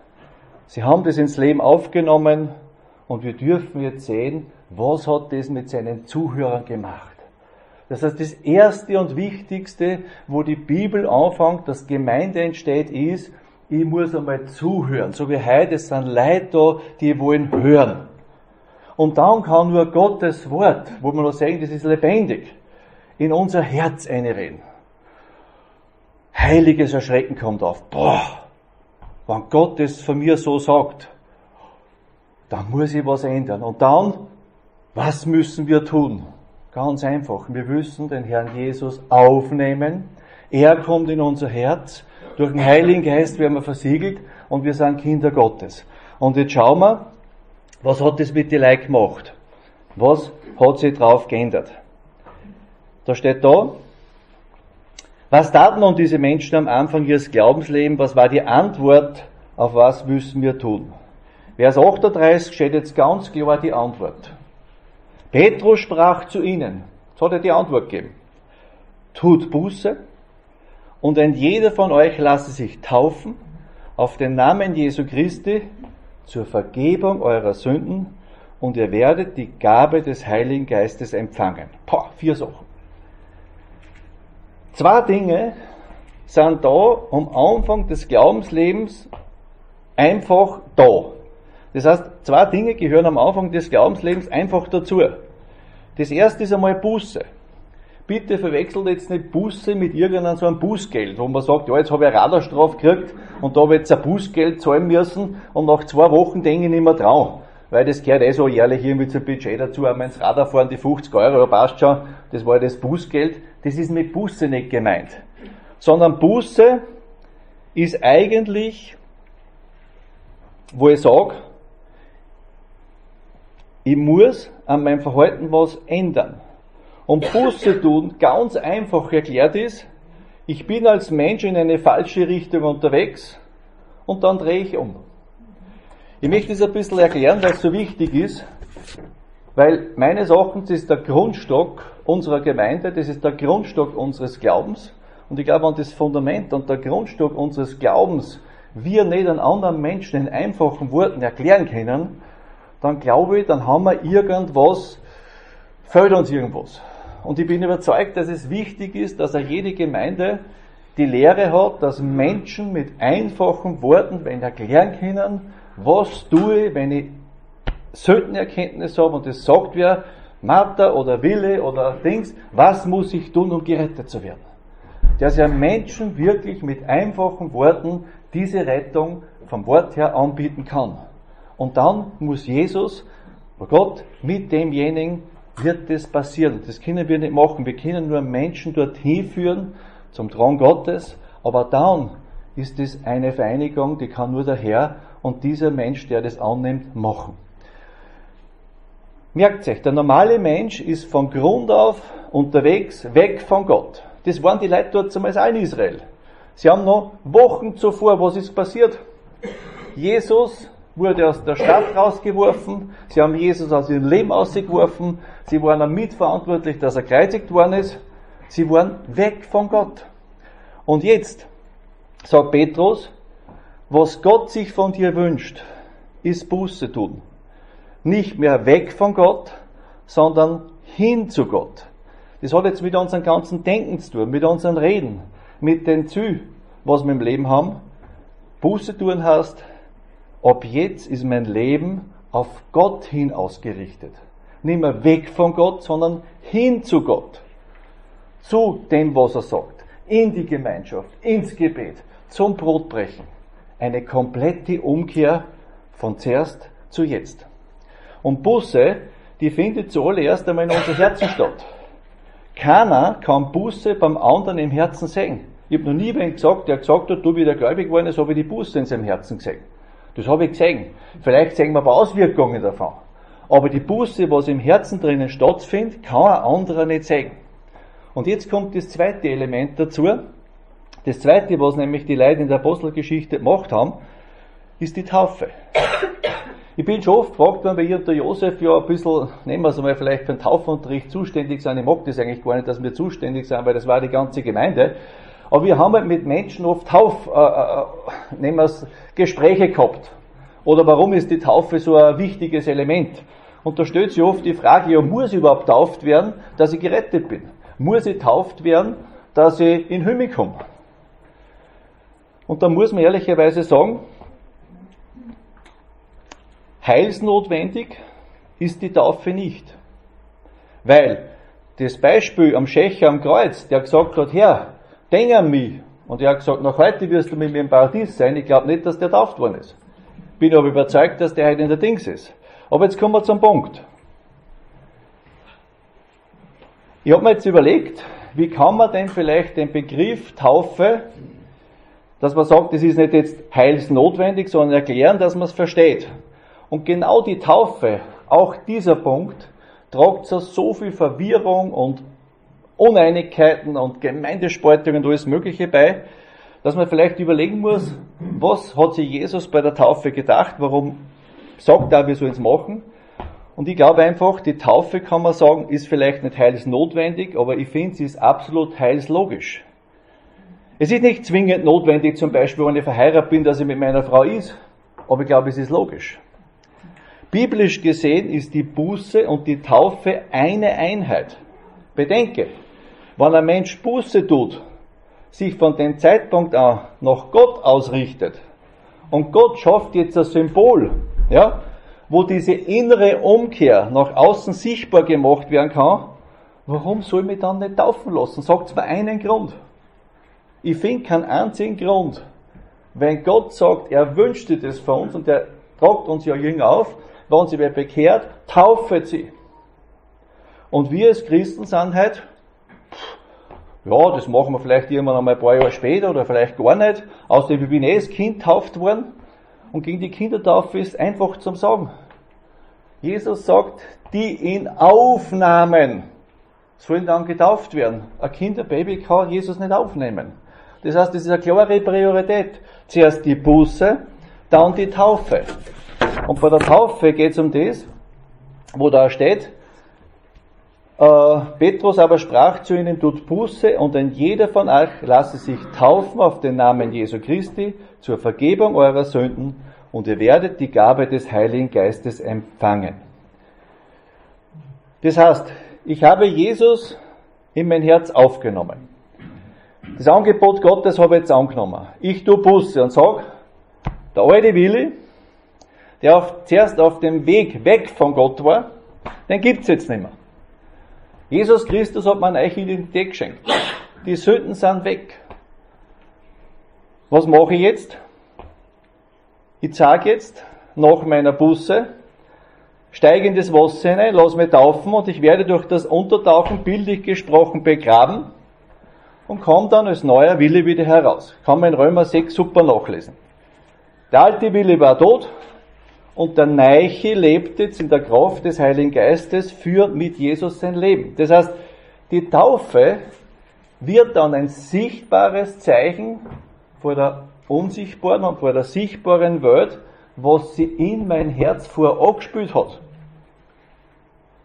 Sie haben das ins Leben aufgenommen und wir dürfen jetzt sehen, was hat das mit seinen Zuhörern gemacht. Das heißt, das Erste und Wichtigste, wo die Bibel anfängt, dass Gemeinde entsteht, ist, ich muss einmal zuhören. So wie heute, es sind Leute da, die wollen hören. Und dann kann nur Gottes Wort, wo wir noch sagen, das ist lebendig, in unser Herz einreden. Heiliges Erschrecken kommt auf. Boah, wenn Gott es von mir so sagt, dann muss ich was ändern. Und dann, was müssen wir tun? Ganz einfach. Wir müssen den Herrn Jesus aufnehmen. Er kommt in unser Herz. Durch den Heiligen Geist werden wir versiegelt und wir sind Kinder Gottes. Und jetzt schauen wir, was hat das mit den Leuten gemacht? Was hat sich drauf geändert? Da steht da, was taten nun diese Menschen am Anfang ihres Glaubenslebens? Was war die Antwort? Auf was müssen wir tun? Vers 38 steht jetzt ganz klar die Antwort. Petrus sprach zu ihnen, jetzt hat er die Antwort gegeben, tut Buße und ein jeder von euch lasse sich taufen auf den Namen Jesu Christi zur Vergebung eurer Sünden und ihr werdet die Gabe des Heiligen Geistes empfangen. Boah, vier Sachen. Zwei Dinge sind da am Anfang des Glaubenslebens einfach da. Das heißt, zwei Dinge gehören am Anfang des Glaubenslebens einfach dazu. Das erste ist einmal Buße. Bitte verwechselt jetzt nicht Buße mit irgendeinem so einem Bußgeld, wo man sagt, ja, jetzt habe ich eine Radarstrafe gekriegt und da habe ich jetzt ein Bußgeld zahlen müssen und nach zwei Wochen denke ich nicht mehr dran. Weil das gehört eh so jährlich irgendwie zum Budget dazu, einmal ins Radar fahren, die 50 Euro, passt schon, das war das Bußgeld. Das ist mit Buße nicht gemeint. Sondern Buße ist eigentlich, wo ich sage, ich muss an meinem Verhalten was ändern. Und Buße tun ganz einfach erklärt ist, ich bin als Mensch in eine falsche Richtung unterwegs und dann drehe ich um. Ich möchte das ein bisschen erklären, weil es so wichtig ist, weil meines Erachtens ist der Grundstock unserer Gemeinde, das ist der Grundstock unseres Glaubens. Und ich glaube, an das Fundament und der Grundstock unseres Glaubens wir nicht an anderen Menschen in einfachen Worten erklären können, dann glaube ich, dann haben wir irgendwas, fehlt uns irgendwas. Und ich bin überzeugt, dass es wichtig ist, dass jede Gemeinde die Lehre hat, dass Menschen mit einfachen Worten, wenn erklären können, was tue ich, wenn ich selten Erkenntnis habe und es sagt wer, Martha oder Wille oder Dings, was muss ich tun, um gerettet zu werden? Dass ja Menschen wirklich mit einfachen Worten diese Rettung vom Wort her anbieten kann. Und dann muss Jesus, oh Gott, mit demjenigen wird das passieren. Das können wir nicht machen. Wir können nur Menschen dorthin führen, zum Thron Gottes. Aber dann ist es eine Vereinigung, die kann nur der Herr und dieser Mensch, der das annimmt, machen. Merkt euch, der normale Mensch ist von Grund auf unterwegs, weg von Gott. Das waren die Leute dort zumeist auch in Israel. Sie haben noch Wochen zuvor, was ist passiert? Jesus wurde aus der Stadt rausgeworfen, sie haben Jesus aus ihrem Leben ausgeworfen, sie waren mitverantwortlich, dass er kreuzigt worden ist, sie waren weg von Gott. Und jetzt sagt Petrus, was Gott sich von dir wünscht, ist Buße tun. Nicht mehr weg von Gott, sondern hin zu Gott. Das hat jetzt mit unserem ganzen Denken zu tun, mit unseren Reden, mit den Ziel, was wir im Leben haben. Buße tun heißt, ab jetzt ist mein Leben auf Gott hin ausgerichtet. Nicht mehr weg von Gott, sondern hin zu Gott. Zu dem, was er sagt. In die Gemeinschaft, ins Gebet, zum Brotbrechen. Eine komplette Umkehr von zuerst zu jetzt. Und Busse, die findet zuallererst einmal in unser Herzen statt. Keiner kann Buße beim anderen im Herzen sehen. Ich habe noch nie wen gesagt, der gesagt hat, du wieder gläubig geworden ist, habe ich die Buße in seinem Herzen gesehen. Das habe ich gesehen. Vielleicht sehen wir aber Auswirkungen davon. Aber die Buße, was im Herzen drinnen stattfindet, kann ein anderer nicht sehen. Und jetzt kommt das zweite Element dazu. Das zweite, was nämlich die Leute in der Apostelgeschichte gemacht haben, ist die Taufe. Ich bin schon oft gefragt worden, weil ich und der Josef ja ein bisschen, nehmen wir es einmal vielleicht für den Taufunterricht zuständig sind. Ich mag das eigentlich gar nicht, dass wir zuständig sind, weil das war die ganze Gemeinde. Aber wir haben halt mit Menschen oft Tauf, äh, äh, nehmen wir es, Gespräche gehabt. Oder warum ist die Taufe so ein wichtiges Element? Und da stellt sich oft die Frage, ja, muss ich überhaupt tauft werden, dass ich gerettet bin? Muss ich tauft werden, dass ich in Himmel komme? Und da muss man ehrlicherweise sagen, heilsnotwendig ist die Taufe nicht. Weil das Beispiel am Schächer am Kreuz, der gesagt hat, Herr, denk an mich. Und er hat gesagt, nach heute wirst du mit mir im Paradies sein. Ich glaube nicht, dass der tauft worden ist. Bin aber überzeugt, dass der heute in der Dings ist. Aber jetzt kommen wir zum Punkt. Ich habe mir jetzt überlegt, wie kann man denn vielleicht den Begriff Taufe, dass man sagt, das ist nicht jetzt heilsnotwendig, sondern erklären, dass man es versteht. Und genau die Taufe, auch dieser Punkt, tragt so viel Verwirrung und Uneinigkeiten und Gemeindespaltungen und alles Mögliche bei, dass man vielleicht überlegen muss, was hat sich Jesus bei der Taufe gedacht, warum sagt er, wir sollen es machen. Und ich glaube einfach, die Taufe kann man sagen, ist vielleicht nicht heilsnotwendig, aber ich finde, sie ist absolut heilslogisch. Es ist nicht zwingend notwendig, zum Beispiel, wenn ich verheiratet bin, dass ich mit meiner Frau ist, aber ich glaube, es ist logisch. Biblisch gesehen ist die Buße und die Taufe eine Einheit. Bedenke, wenn ein Mensch Buße tut, sich von dem Zeitpunkt an nach Gott ausrichtet und Gott schafft jetzt ein Symbol, ja, wo diese innere Umkehr nach außen sichtbar gemacht werden kann, warum soll mich dann nicht taufen lassen? Sagt mir einen Grund. Ich finde keinen einzigen Grund. Wenn Gott sagt, er wünschte das für uns und er tragt uns ja Jünger auf, wenn sie wer bekehrt, taufet sie. Und wir als Christen sind halt ja, das machen wir vielleicht irgendwann einmal ein paar Jahre später oder vielleicht gar nicht. Außerdem, ich bin eh als Kind tauft worden. Und gegen die Kindertaufe ist einfach zum Sagen. Jesus sagt, die ihn aufnahmen, sollen dann getauft werden. Ein Kinderbaby kann Jesus nicht aufnehmen. Das heißt, das ist eine klare Priorität. Zuerst die Buße, dann die Taufe. Und bei der Taufe geht es um das, wo da steht, Petrus aber sprach zu ihnen, tut Buße und ein jeder von euch lasse sich taufen auf den Namen Jesu Christi zur Vergebung eurer Sünden und ihr werdet die Gabe des Heiligen Geistes empfangen. Das heißt, ich habe Jesus in mein Herz aufgenommen. Das Angebot Gottes habe ich jetzt angenommen. Ich tue Buße und sage, der alte Willi, der auf, zuerst auf dem Weg weg von Gott war, den gibt's jetzt nicht mehr. Jesus Christus hat mir eine neue Identität geschenkt. Die Sünden sind weg. Was mache ich jetzt? Ich sage jetzt, nach meiner Busse, steige in das Wasser hinein, lass mich taufen und ich werde durch das Untertauchen bildlich gesprochen begraben und komme dann als neuer Wille wieder heraus. Kann man in Römer 6 super nachlesen. Der alte Wille war tot, und der Neiche lebt jetzt in der Kraft des Heiligen Geistes, führt mit Jesus sein Leben. Das heißt, die Taufe wird dann ein sichtbares Zeichen vor der unsichtbaren und vor der sichtbaren Welt, was sie in mein Herz vorangespült hat.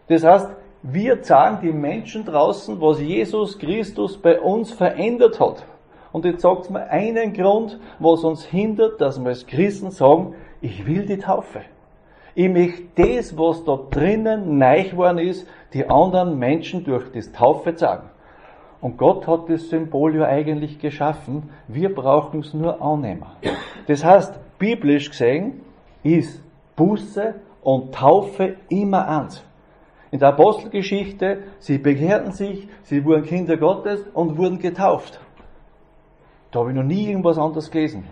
Das heißt, wir zeigen die Menschen draußen, was Jesus Christus bei uns verändert hat. Und jetzt sagt mir einen Grund, was uns hindert, dass wir als Christen sagen, ich will die Taufe. Ich möchte das, was da drinnen neu geworden ist, die anderen Menschen durch das Taufe sagen. Und Gott hat das Symbol ja eigentlich geschaffen. Wir brauchen es nur annehmen. Das heißt, biblisch gesehen ist Buße und Taufe immer eins. In der Apostelgeschichte, sie bekehrten sich, sie wurden Kinder Gottes und wurden getauft. Da habe ich noch nie irgendwas anderes gelesen.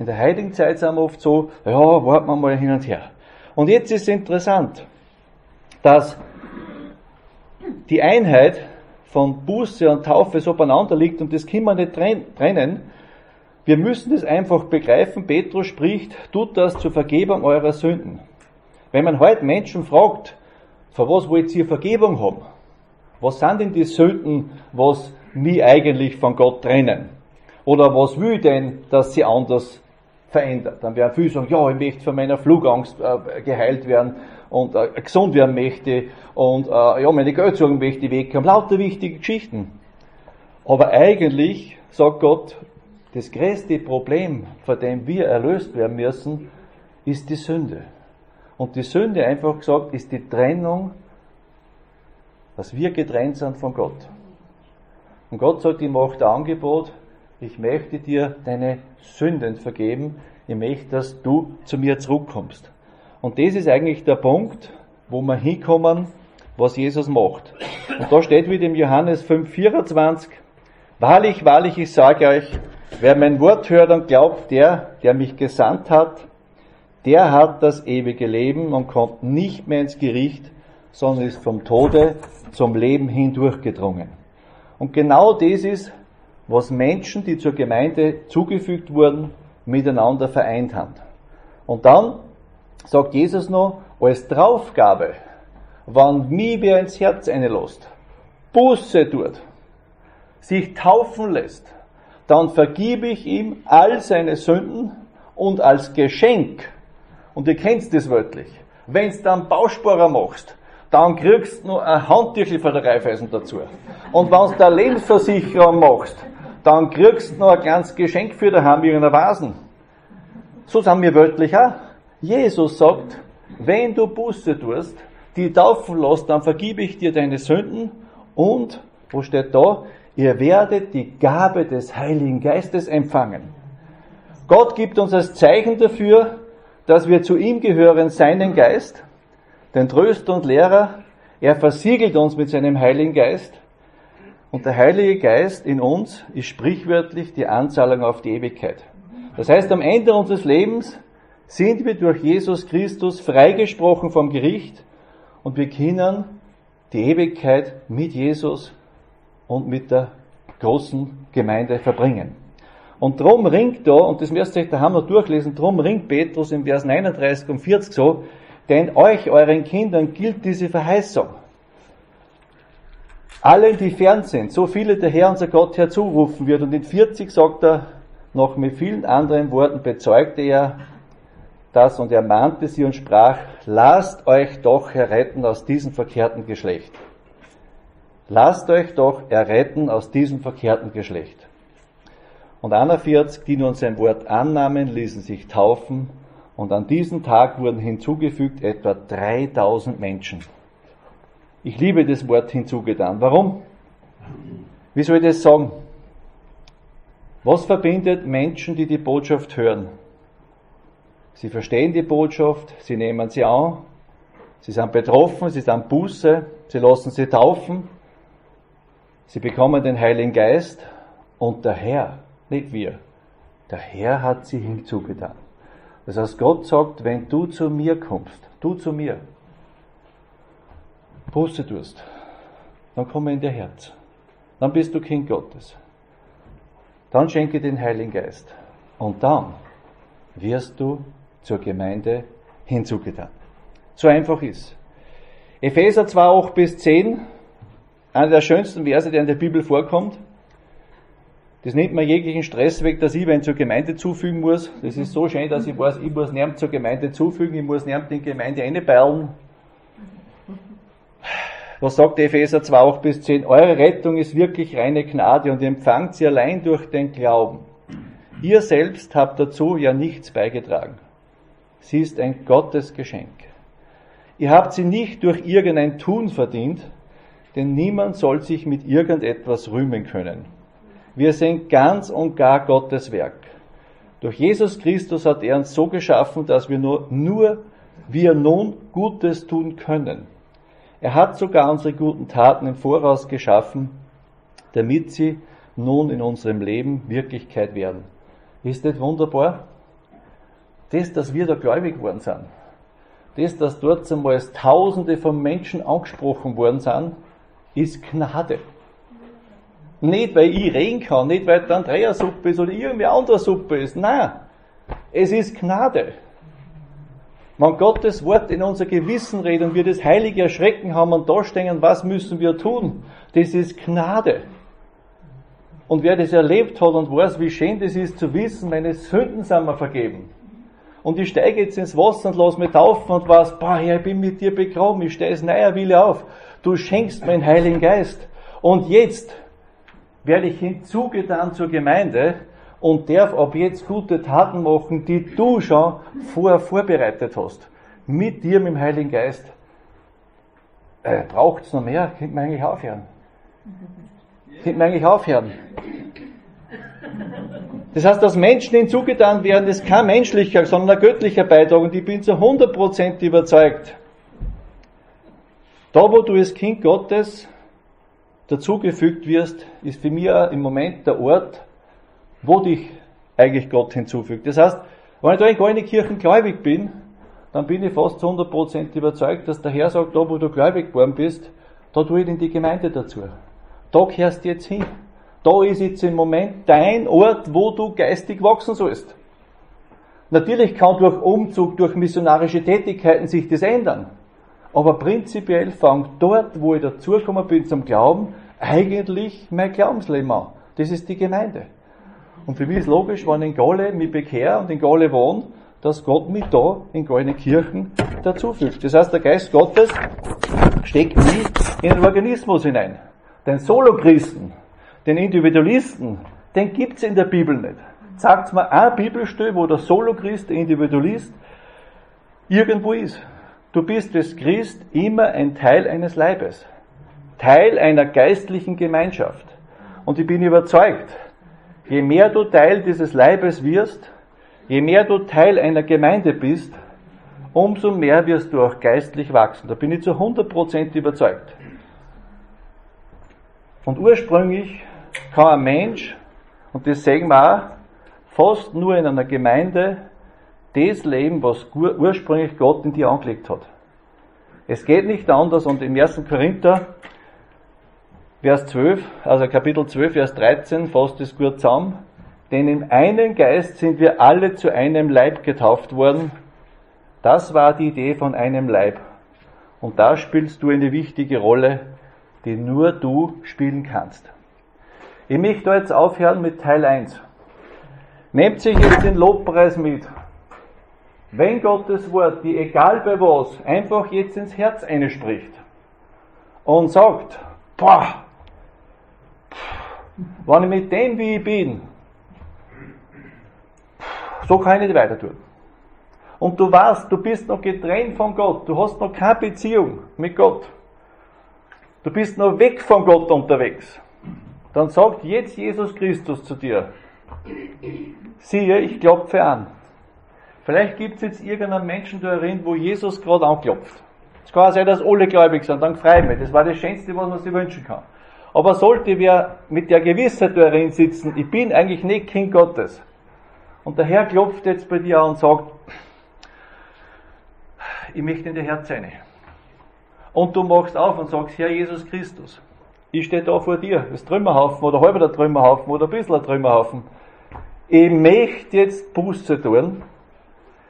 In der heutigen Zeit sind wir oft so, ja, warten wir mal hin und her. Und jetzt ist es interessant. dass die Einheit von Buße und Taufe so beieinander liegt und das können wir nicht trennen. Wir müssen das einfach begreifen. Petrus spricht, tut das zur Vergebung eurer Sünden. Wenn man heute Menschen fragt, für was wollt ihr Vergebung haben? Was sind denn die Sünden, was mich eigentlich von Gott trennen? Oder was will denn, dass sie anders verändert? Dann werden viele sagen, ja, ich möchte von meiner Flugangst äh, geheilt werden und äh, gesund werden möchte und äh, ja, meine Geldsorgen möchte ich wegkommen. Lauter wichtige Geschichten. Aber eigentlich sagt Gott, das größte Problem, vor dem wir erlöst werden müssen, ist die Sünde. Und die Sünde, einfach gesagt, ist die Trennung, dass wir getrennt sind von Gott. Und Gott sagt, ich mache ein Angebot, ich möchte dir deine Sünden vergeben, ich möchte, dass du zu mir zurückkommst. Und das ist eigentlich der Punkt, wo wir hinkommen, was Jesus macht. Und da steht wieder im Johannes 5,24, Wahrlich, wahrlich, ich sage euch, wer mein Wort hört und glaubt, der, der mich gesandt hat, der hat das ewige Leben und kommt nicht mehr ins Gericht, sondern ist vom Tode zum Leben hindurchgedrungen. Und genau das ist, was Menschen, die zur Gemeinde zugefügt wurden, miteinander vereint haben. Und dann sagt Jesus noch, als Draufgabe, wann mir wer ins Herz einlässt, Buße tut, sich taufen lässt, dann vergib ich ihm all seine Sünden und als Geschenk, und ihr kennt das wörtlich, wenn's dann Bausparer machst, dann kriegst du noch ein Handtüchel von der Reifeisen dazu. Und wenn du eine Lebensversicherung machst, dann kriegst du noch ein kleines Geschenk für daheim in einer Vasen. So sind wir wörtlich auch. Jesus sagt, wenn du Buße tust, die taufen lässt, dann vergib ich dir deine Sünden und, wo steht da, ihr werdet die Gabe des Heiligen Geistes empfangen. Gott gibt uns als Zeichen dafür, dass wir zu ihm gehören, seinen Geist, den Tröster und Lehrer. Er versiegelt uns mit seinem Heiligen Geist. Und der Heilige Geist in uns ist sprichwörtlich die Anzahlung auf die Ewigkeit. Das heißt, am Ende unseres Lebens sind wir durch Jesus Christus freigesprochen vom Gericht und wir können die Ewigkeit mit Jesus und mit der großen Gemeinde verbringen. Und drum ringt da, und das müsst ihr euch daheim noch durchlesen, drum ringt Petrus im Vers 39 und 40 so, denn euch, euren Kindern, gilt diese Verheißung. Allen, die fern sind, so viele der Herr unser Gott herzurufen wird. Und in 40 sagt er, noch mit vielen anderen Worten bezeugte er das und er mahnte sie und sprach, lasst euch doch erretten aus diesem verkehrten Geschlecht. Lasst euch doch erretten aus diesem verkehrten Geschlecht. Und 41, die nun sein Wort annahmen, ließen sich taufen und an diesem Tag wurden hinzugefügt etwa 3000 Menschen. Ich liebe das Wort hinzugetan. Warum? Wie soll ich das sagen? Was verbindet Menschen, die die Botschaft hören? Sie verstehen die Botschaft, sie nehmen sie an, sie sind betroffen, sie sind Buße, sie lassen sie taufen, sie bekommen den Heiligen Geist und der Herr, nicht wir, der Herr hat sie hinzugetan. Das heißt, Gott sagt, wenn du zu mir kommst, du zu mir, Buße tust, dann komme in dein Herz. Dann bist du Kind Gottes. Dann schenke den Heiligen Geist. Und dann wirst du zur Gemeinde hinzugetan. So einfach ist. Epheser 2, 8 bis 10, einer der schönsten Verse, der in der Bibel vorkommt. Das nimmt mir jeglichen Stress weg, dass ich wenn zur Gemeinde zufügen muss. Das ist so schön, dass ich weiß, ich muss niemand zur Gemeinde zufügen, ich muss niemand in die Gemeinde einbeilen. Was sagt Epheser 2, 8 bis 10? Eure Rettung ist wirklich reine Gnade und ihr empfangt sie allein durch den Glauben. Ihr selbst habt dazu ja nichts beigetragen. Sie ist ein Gottesgeschenk. Ihr habt sie nicht durch irgendein Tun verdient, denn niemand soll sich mit irgendetwas rühmen können. Wir sind ganz und gar Gottes Werk. Durch Jesus Christus hat er uns so geschaffen, dass wir nur, nur wir nun Gutes tun können. Er hat sogar unsere guten Taten im Voraus geschaffen, damit sie nun in unserem Leben Wirklichkeit werden. Ist das wunderbar? Das, dass wir da gläubig geworden sind, das, dass dort einmal Tausende von Menschen angesprochen worden sind, ist Gnade. Nicht, weil ich reden kann, nicht, weil der Andrea Suppe ist oder irgendeine andere Suppe ist. Nein. Es ist Gnade. Wenn Gottes Wort in unser Gewissen redet und wir das heilige Erschrecken haben und da stehen, was müssen wir tun? Das ist Gnade. Und wer das erlebt hat und weiß, wie schön das ist zu wissen, meine Sünden sind mir vergeben. Und ich steige jetzt ins Wasser und lass mich taufen und weiß, boah, ich bin mit dir begraben, ich stehe es neuer Wille auf. Du schenkst mir den Heiligen Geist. Und jetzt werde ich hinzugetan zur Gemeinde und darf ab jetzt gute Taten machen, die du schon vorher vorbereitet hast. Mit dir, mit dem Heiligen Geist. Äh, Braucht es noch mehr? Könnte man eigentlich aufhören. Könnte man eigentlich aufhören. Das heißt, dass Menschen hinzugetan werden, ist kein menschlicher, sondern ein göttlicher Beitrag. Und ich bin zu 100% überzeugt, da wo du als Kind Gottes dazugefügt wirst, ist für mich im Moment der Ort, wo dich eigentlich Gott hinzufügt. Das heißt, wenn ich da in keine Kirchen gläubig bin, dann bin ich fast zu 100% überzeugt, dass der Herr sagt, da wo du gläubig geworden bist, da tue ich in die Gemeinde dazu. Da gehörst du jetzt hin. Da ist jetzt im Moment dein Ort, wo du geistig wachsen sollst. Natürlich kann durch Umzug, durch missionarische Tätigkeiten sich das ändern. Aber prinzipiell fängt dort, wo ich dazugekommen bin zum Glauben, eigentlich mein Glaubensleben an. Das ist die Gemeinde. Und für mich ist logisch, wenn ich in Galle mich bekehre und in Galle wohne, dass Gott mich da in Gallene Kirchen dazufügt. Das heißt, der Geist Gottes steckt nie in den Organismus hinein. Den Solo-Christen, den Individualisten, den gibt's in der Bibel nicht. Sagt mir ein Bibelstelle, wo der Solo-Christ, der Individualist, irgendwo ist. Du bist als Christ immer ein Teil eines Leibes. Teil einer geistlichen Gemeinschaft. Und ich bin überzeugt, je mehr du Teil dieses Leibes wirst, je mehr du Teil einer Gemeinde bist, umso mehr wirst du auch geistlich wachsen. Da bin ich zu 100% überzeugt. Und ursprünglich kann ein Mensch, und das sehen wir auch, fast nur in einer Gemeinde das leben, was ursprünglich Gott in dir angelegt hat. Es geht nicht anders und im 1. Korinther Vers 12, also Kapitel 12, Vers 13 fasst es gut zusammen. Denn in einen Geist sind wir alle zu einem Leib getauft worden. Das war die Idee von einem Leib. Und da spielst du eine wichtige Rolle, die nur du spielen kannst. Ich möchte da jetzt aufhören mit Teil 1. Nehmt sich jetzt den Lobpreis mit. Wenn Gottes Wort, die egal bei was, einfach jetzt ins Herz einspricht und sagt, boah, wenn ich mit dem, wie ich bin, so kann ich nicht weiter tun. Und du weißt, du bist noch getrennt von Gott, du hast noch keine Beziehung mit Gott. Du bist noch weg von Gott unterwegs. Dann sagt jetzt Jesus Christus zu dir, siehe, ich klopfe an. Vielleicht gibt es jetzt irgendeinen Menschen darin, wo Jesus gerade anklopft. Es kann sein, dass alle gläubig sind, dann frei mich. Das war das Schönste, was man sich wünschen kann. Aber sollte wer mit der Gewissheit darin sitzen, ich bin eigentlich nicht Kind Gottes, und der Herr klopft jetzt bei dir an und sagt, ich möchte in dein Herz rein. Und du machst auf und sagst, Herr Jesus Christus, ich stehe da vor dir, das Trümmerhaufen oder halber der Trümmerhaufen oder ein bisschen ein Trümmerhaufen. Ich möchte jetzt Buße tun,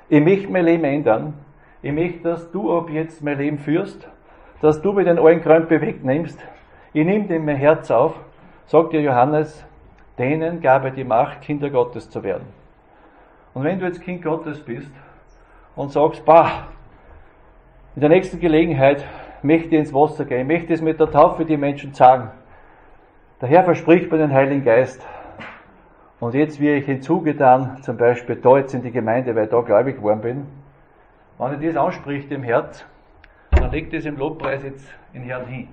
ich möchte mein Leben ändern, ich möchte, dass du ab jetzt mein Leben führst, dass du mir den alten Krempel wegnimmst, ich nehme den mein Herz auf, sagt dir Johannes, denen gab er die Macht, Kinder Gottes zu werden. Und wenn du jetzt Kind Gottes bist und sagst, bah, in der nächsten Gelegenheit möchte ich ins Wasser gehen, möchte es mit der Taufe die Menschen sagen. Der Herr verspricht mir den Heiligen Geist. Und jetzt wie ich hinzugetan, zum Beispiel da jetzt in die Gemeinde, weil ich da gläubig geworden bin. Wenn ich das anspricht im Herz, dann legt es im Lobpreis jetzt in Herrn hin.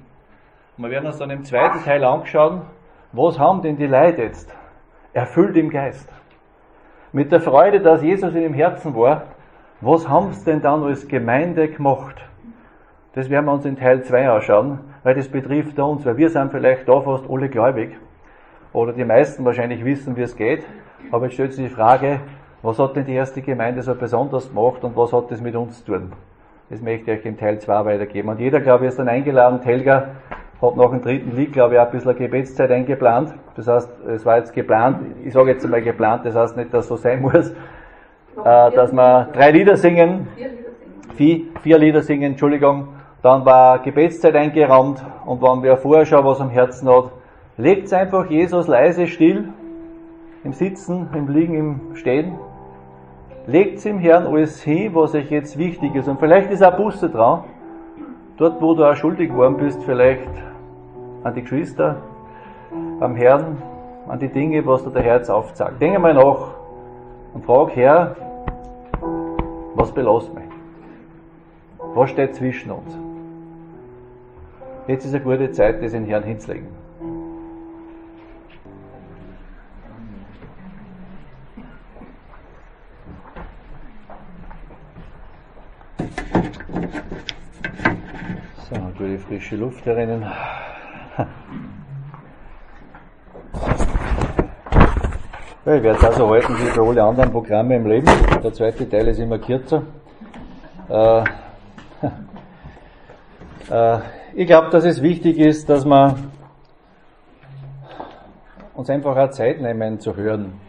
Und wir werden uns dann im zweiten Teil anschauen, was haben denn die Leute jetzt erfüllt im Geist? Mit der Freude, dass Jesus in dem Herzen war, was haben sie denn dann als Gemeinde gemacht? Das werden wir uns in Teil 2 anschauen, weil das betrifft uns, weil wir sind vielleicht da fast alle gläubig. Oder die meisten wahrscheinlich wissen, wie es geht. Aber jetzt stellt sich die Frage, was hat denn die erste Gemeinde so besonders gemacht und was hat das mit uns zu tun? Das möchte ich euch in Teil 2 weitergeben. Und jeder, glaube ich, ist dann eingeladen. Helga hat nach dem dritten Lied, glaube ich, auch ein bisschen Gebetszeit eingeplant. Das heißt, es war jetzt geplant, ich sage jetzt einmal geplant, das heißt nicht, dass es so sein muss, äh, dass wir drei Lieder singen, vier, vier Lieder singen, Entschuldigung. Dann war Gebetszeit eingeraumt und wenn wer vorher schon was am Herzen hat, legt einfach Jesus leise still, im Sitzen, im Liegen, im Stehen. Legt im Herrn alles hin, was euch jetzt wichtig ist. Und vielleicht ist auch Busse dran. Dort, wo du auch schuldig geworden bist, vielleicht an die Geschwister, am Herrn, an die Dinge, was dir der Herz aufzeigt. Denke mal nach und frag Herr, was belasst mich? Was steht zwischen uns? Jetzt ist eine gute Zeit, das in den Herrn hinzulegen. So, gute frische Luft herinnen. Ich werde es auch so halten wie bei allen anderen Programme im Leben. Der zweite Teil ist immer kürzer. Äh, äh, ich glaube, dass es wichtig ist, dass wir uns einfach auch Zeit nehmen zu hören.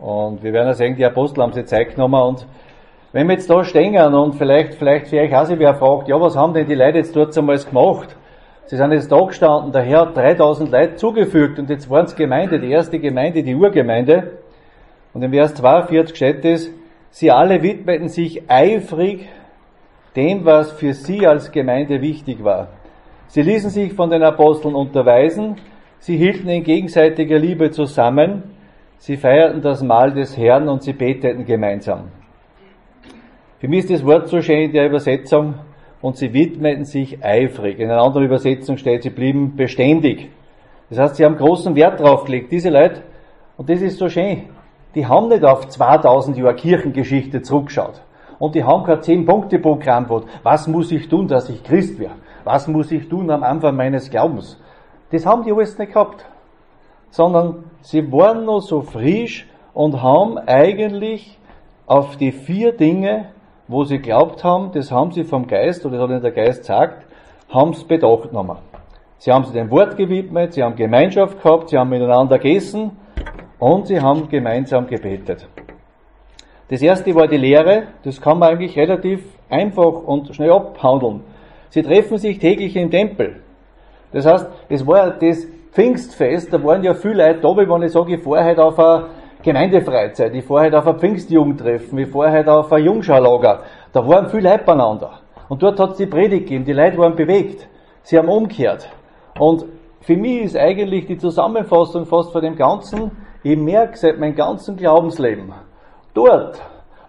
Und wir werden ja sehen, die Apostel haben sich Zeit genommen und wenn wir jetzt da stehen und vielleicht, vielleicht euch auch sich wer fragt, ja, was haben denn die Leute jetzt dort einmal gemacht? Sie sind jetzt da gestanden, der Herr hat 3000 Leute zugefügt und jetzt waren es Gemeinde, die erste Gemeinde, die Urgemeinde. Und im Vers 42 steht es, sie alle widmeten sich eifrig dem, was für sie als Gemeinde wichtig war. Sie ließen sich von den Aposteln unterweisen, sie hielten in gegenseitiger Liebe zusammen, sie feierten das Mahl des Herrn und sie beteten gemeinsam. Für mich ist das Wort so schön in der Übersetzung, und sie widmeten sich eifrig. In einer anderen Übersetzung steht, sie blieben beständig. Das heißt, sie haben großen Wert drauf gelegt. Diese Leute, und das ist so schön, die haben nicht auf 2000 Jahre Kirchengeschichte zurückgeschaut. Und die haben kein 10-Punkte-Programm gehabt. Was muss ich tun, dass ich Christ werde? Was muss ich tun am Anfang meines Glaubens? Das haben die alles nicht gehabt. Sondern sie waren noch so frisch und haben eigentlich auf die vier Dinge wo sie glaubt haben, das haben sie vom Geist, oder das hat ihnen der Geist sagt, haben es bedacht genommen. Sie haben sich dem Wort gewidmet, sie haben Gemeinschaft gehabt, sie haben miteinander gegessen und sie haben gemeinsam gebetet. Das erste war die Lehre, das kann man eigentlich relativ einfach und schnell abhandeln. Sie treffen sich täglich im Tempel. Das heißt, es war das Pfingstfest, da waren ja viele Leute da, wenn ich sage, ich fahre heute auf eine Gemeindefreizeit, ich fahre heute auf ein Pfingstjugendtreffen, ich fahre heute auf ein Jungschaulager. Da waren viele Leute beieinander. Und dort hat es die Predigt gegeben, die Leute waren bewegt. Sie haben umgekehrt. Und für mich ist eigentlich die Zusammenfassung fast von dem Ganzen, ich merke seit meinem ganzen Glaubensleben, dort,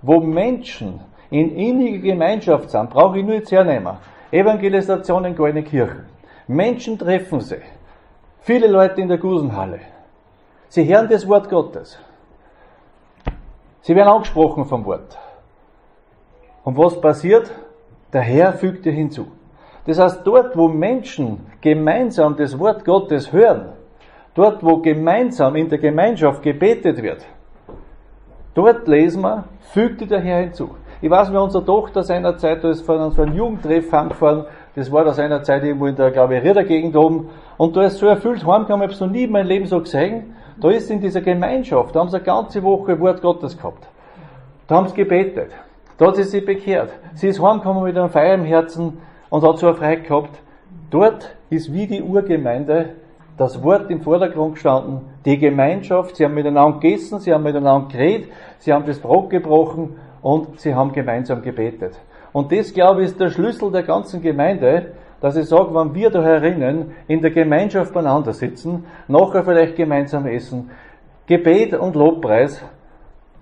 wo Menschen in inniger Gemeinschaft sind, brauche ich nur jetzt hernehmen. Evangelisation in goldene Kirchen. Menschen treffen sich. Viele Leute in der Gusenhalle. Sie hören das Wort Gottes. Sie werden angesprochen vom Wort. Und was passiert? Der Herr fügte hinzu. Das heißt, dort, wo Menschen gemeinsam das Wort Gottes hören, dort, wo gemeinsam in der Gemeinschaft gebetet wird, dort lesen wir, fügte der Herr hinzu. Ich weiß, wie unsere Tochter seinerzeit, da ist von einem Jugendtreff heimgefahren, das war da seinerzeit irgendwo in der, glaube ich, Rittergegend oben, und da ist so erfüllt heimgekommen, ich habe es noch nie in meinem Leben so gesehen, da ist in dieser Gemeinschaft, da haben sie eine ganze Woche Wort Gottes gehabt. Da haben sie gebetet. Da hat sie sich bekehrt. Sie ist heimgekommen mit einem Feier im Herzen und hat so eine Freiheit gehabt. Dort ist wie die Urgemeinde das Wort im Vordergrund gestanden, die Gemeinschaft, sie haben miteinander gegessen, sie haben miteinander geredet, sie haben das Brot gebrochen und sie haben gemeinsam gebetet. Und das, glaube ich, ist der Schlüssel der ganzen Gemeinde, dass ich sage, wenn wir da herinnen in der Gemeinschaft beieinander sitzen, nachher vielleicht gemeinsam essen, Gebet und Lobpreis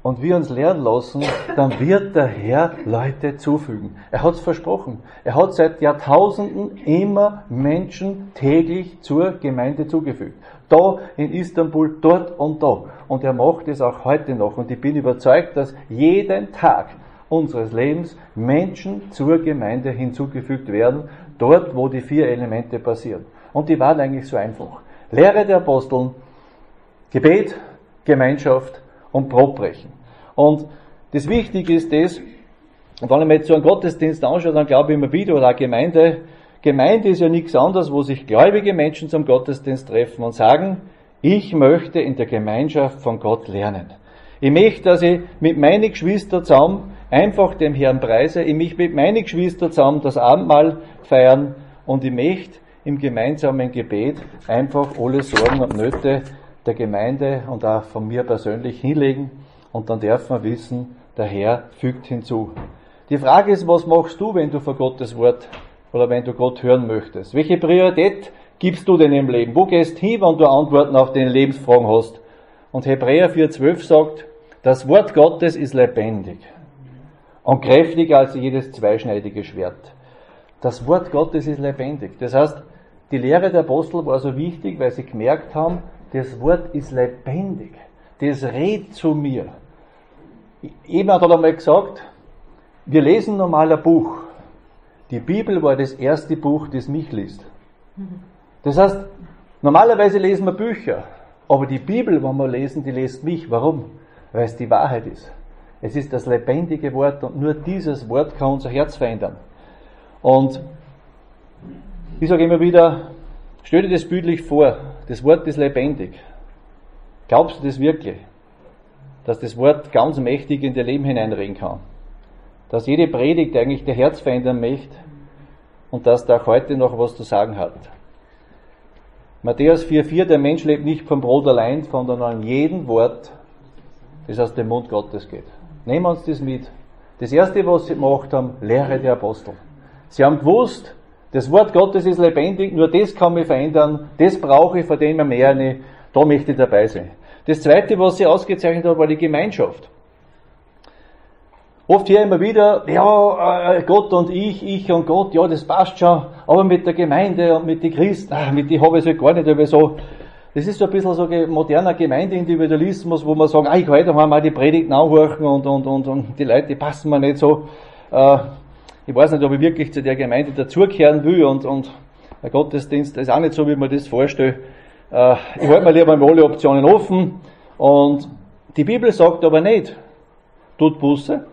und wir uns lernen lassen, dann wird der Herr Leute zufügen. Er hat es versprochen. Er hat seit Jahrtausenden immer Menschen täglich zur Gemeinde zugefügt. Da in Istanbul, dort und da. Und er macht es auch heute noch. Und ich bin überzeugt, dass jeden Tag unseres Lebens Menschen zur Gemeinde hinzugefügt werden dort, wo die vier Elemente passieren. Und die waren eigentlich so einfach. Lehre der Aposteln, Gebet, Gemeinschaft und Brotbrechen. Und das Wichtige ist das, Und wenn ich mir jetzt so einen Gottesdienst anschaue, dann glaube ich immer wieder, oder Gemeinde, Gemeinde ist ja nichts anderes, wo sich gläubige Menschen zum Gottesdienst treffen und sagen, ich möchte in der Gemeinschaft von Gott lernen. Ich möchte, dass ich mit meinen Geschwistern zusammen einfach dem Herrn preise, ich möchte mit meinen Geschwistern zusammen das Abendmahl feiern und ich möchte im gemeinsamen Gebet einfach alle Sorgen und Nöte der Gemeinde und auch von mir persönlich hinlegen und dann darf man wissen, der Herr fügt hinzu. Die Frage ist, was machst du, wenn du vor Gottes Wort oder wenn du Gott hören möchtest? Welche Priorität gibst du denn im Leben? Wo gehst hin, wenn du Antworten auf deine Lebensfragen hast? Und Hebräer 4,12 sagt, das Wort Gottes ist lebendig und kräftiger als jedes zweischneidige Schwert. Das Wort Gottes ist lebendig. Das heißt, die Lehre der Apostel war so wichtig, weil sie gemerkt haben, das Wort ist lebendig. Das redet zu mir. Jemand hat einmal gesagt, wir lesen normal ein Buch. Die Bibel war das erste Buch, das mich liest. Das heißt, normalerweise lesen wir Bücher, aber die Bibel, wenn wir lesen, die liest mich. Warum? Weil es die Wahrheit ist. Es ist das lebendige Wort und nur dieses Wort kann unser Herz verändern. Und ich sage immer wieder, stell dir das bildlich vor, das Wort ist lebendig. Glaubst du das wirklich? Dass das Wort ganz mächtig in dein Leben hineinreden kann? Dass jede Predigt eigentlich der Herz verändern möchte und dass da auch heute noch was zu sagen hat. Matthäus 4,4, der Mensch lebt nicht vom Brot allein, sondern an jedem Wort, das aus dem Mund Gottes geht. Nehmen wir uns das mit. Das erste, was sie gemacht haben, Lehre der Apostel. Sie haben gewusst, das Wort Gottes ist lebendig, nur das kann mich verändern, das brauche ich, von dem ich mehr nicht, da möchte ich dabei sein. Das zweite, was sie ausgezeichnet hat, war die Gemeinschaft. Oft hier immer wieder, ja, äh, Gott und ich, ich und Gott, ja, das passt schon, aber mit der Gemeinde und mit den Christen, ach, mit die habe ich es gar nicht, aber so, das ist so ein bisschen so moderner Gemeindeindividualismus, wo man sagt, ah, ich kann heute mal die Predigt nachhorchen und, und, und, und die Leute, die passen mir nicht so. Äh, ich weiß nicht, ob ich wirklich zu der Gemeinde dazukehren will und, und der Gottesdienst ist auch nicht so, wie man das vorstellt. Äh, ich halte mir lieber alle Optionen offen und die Bibel sagt aber nicht, tut Buße,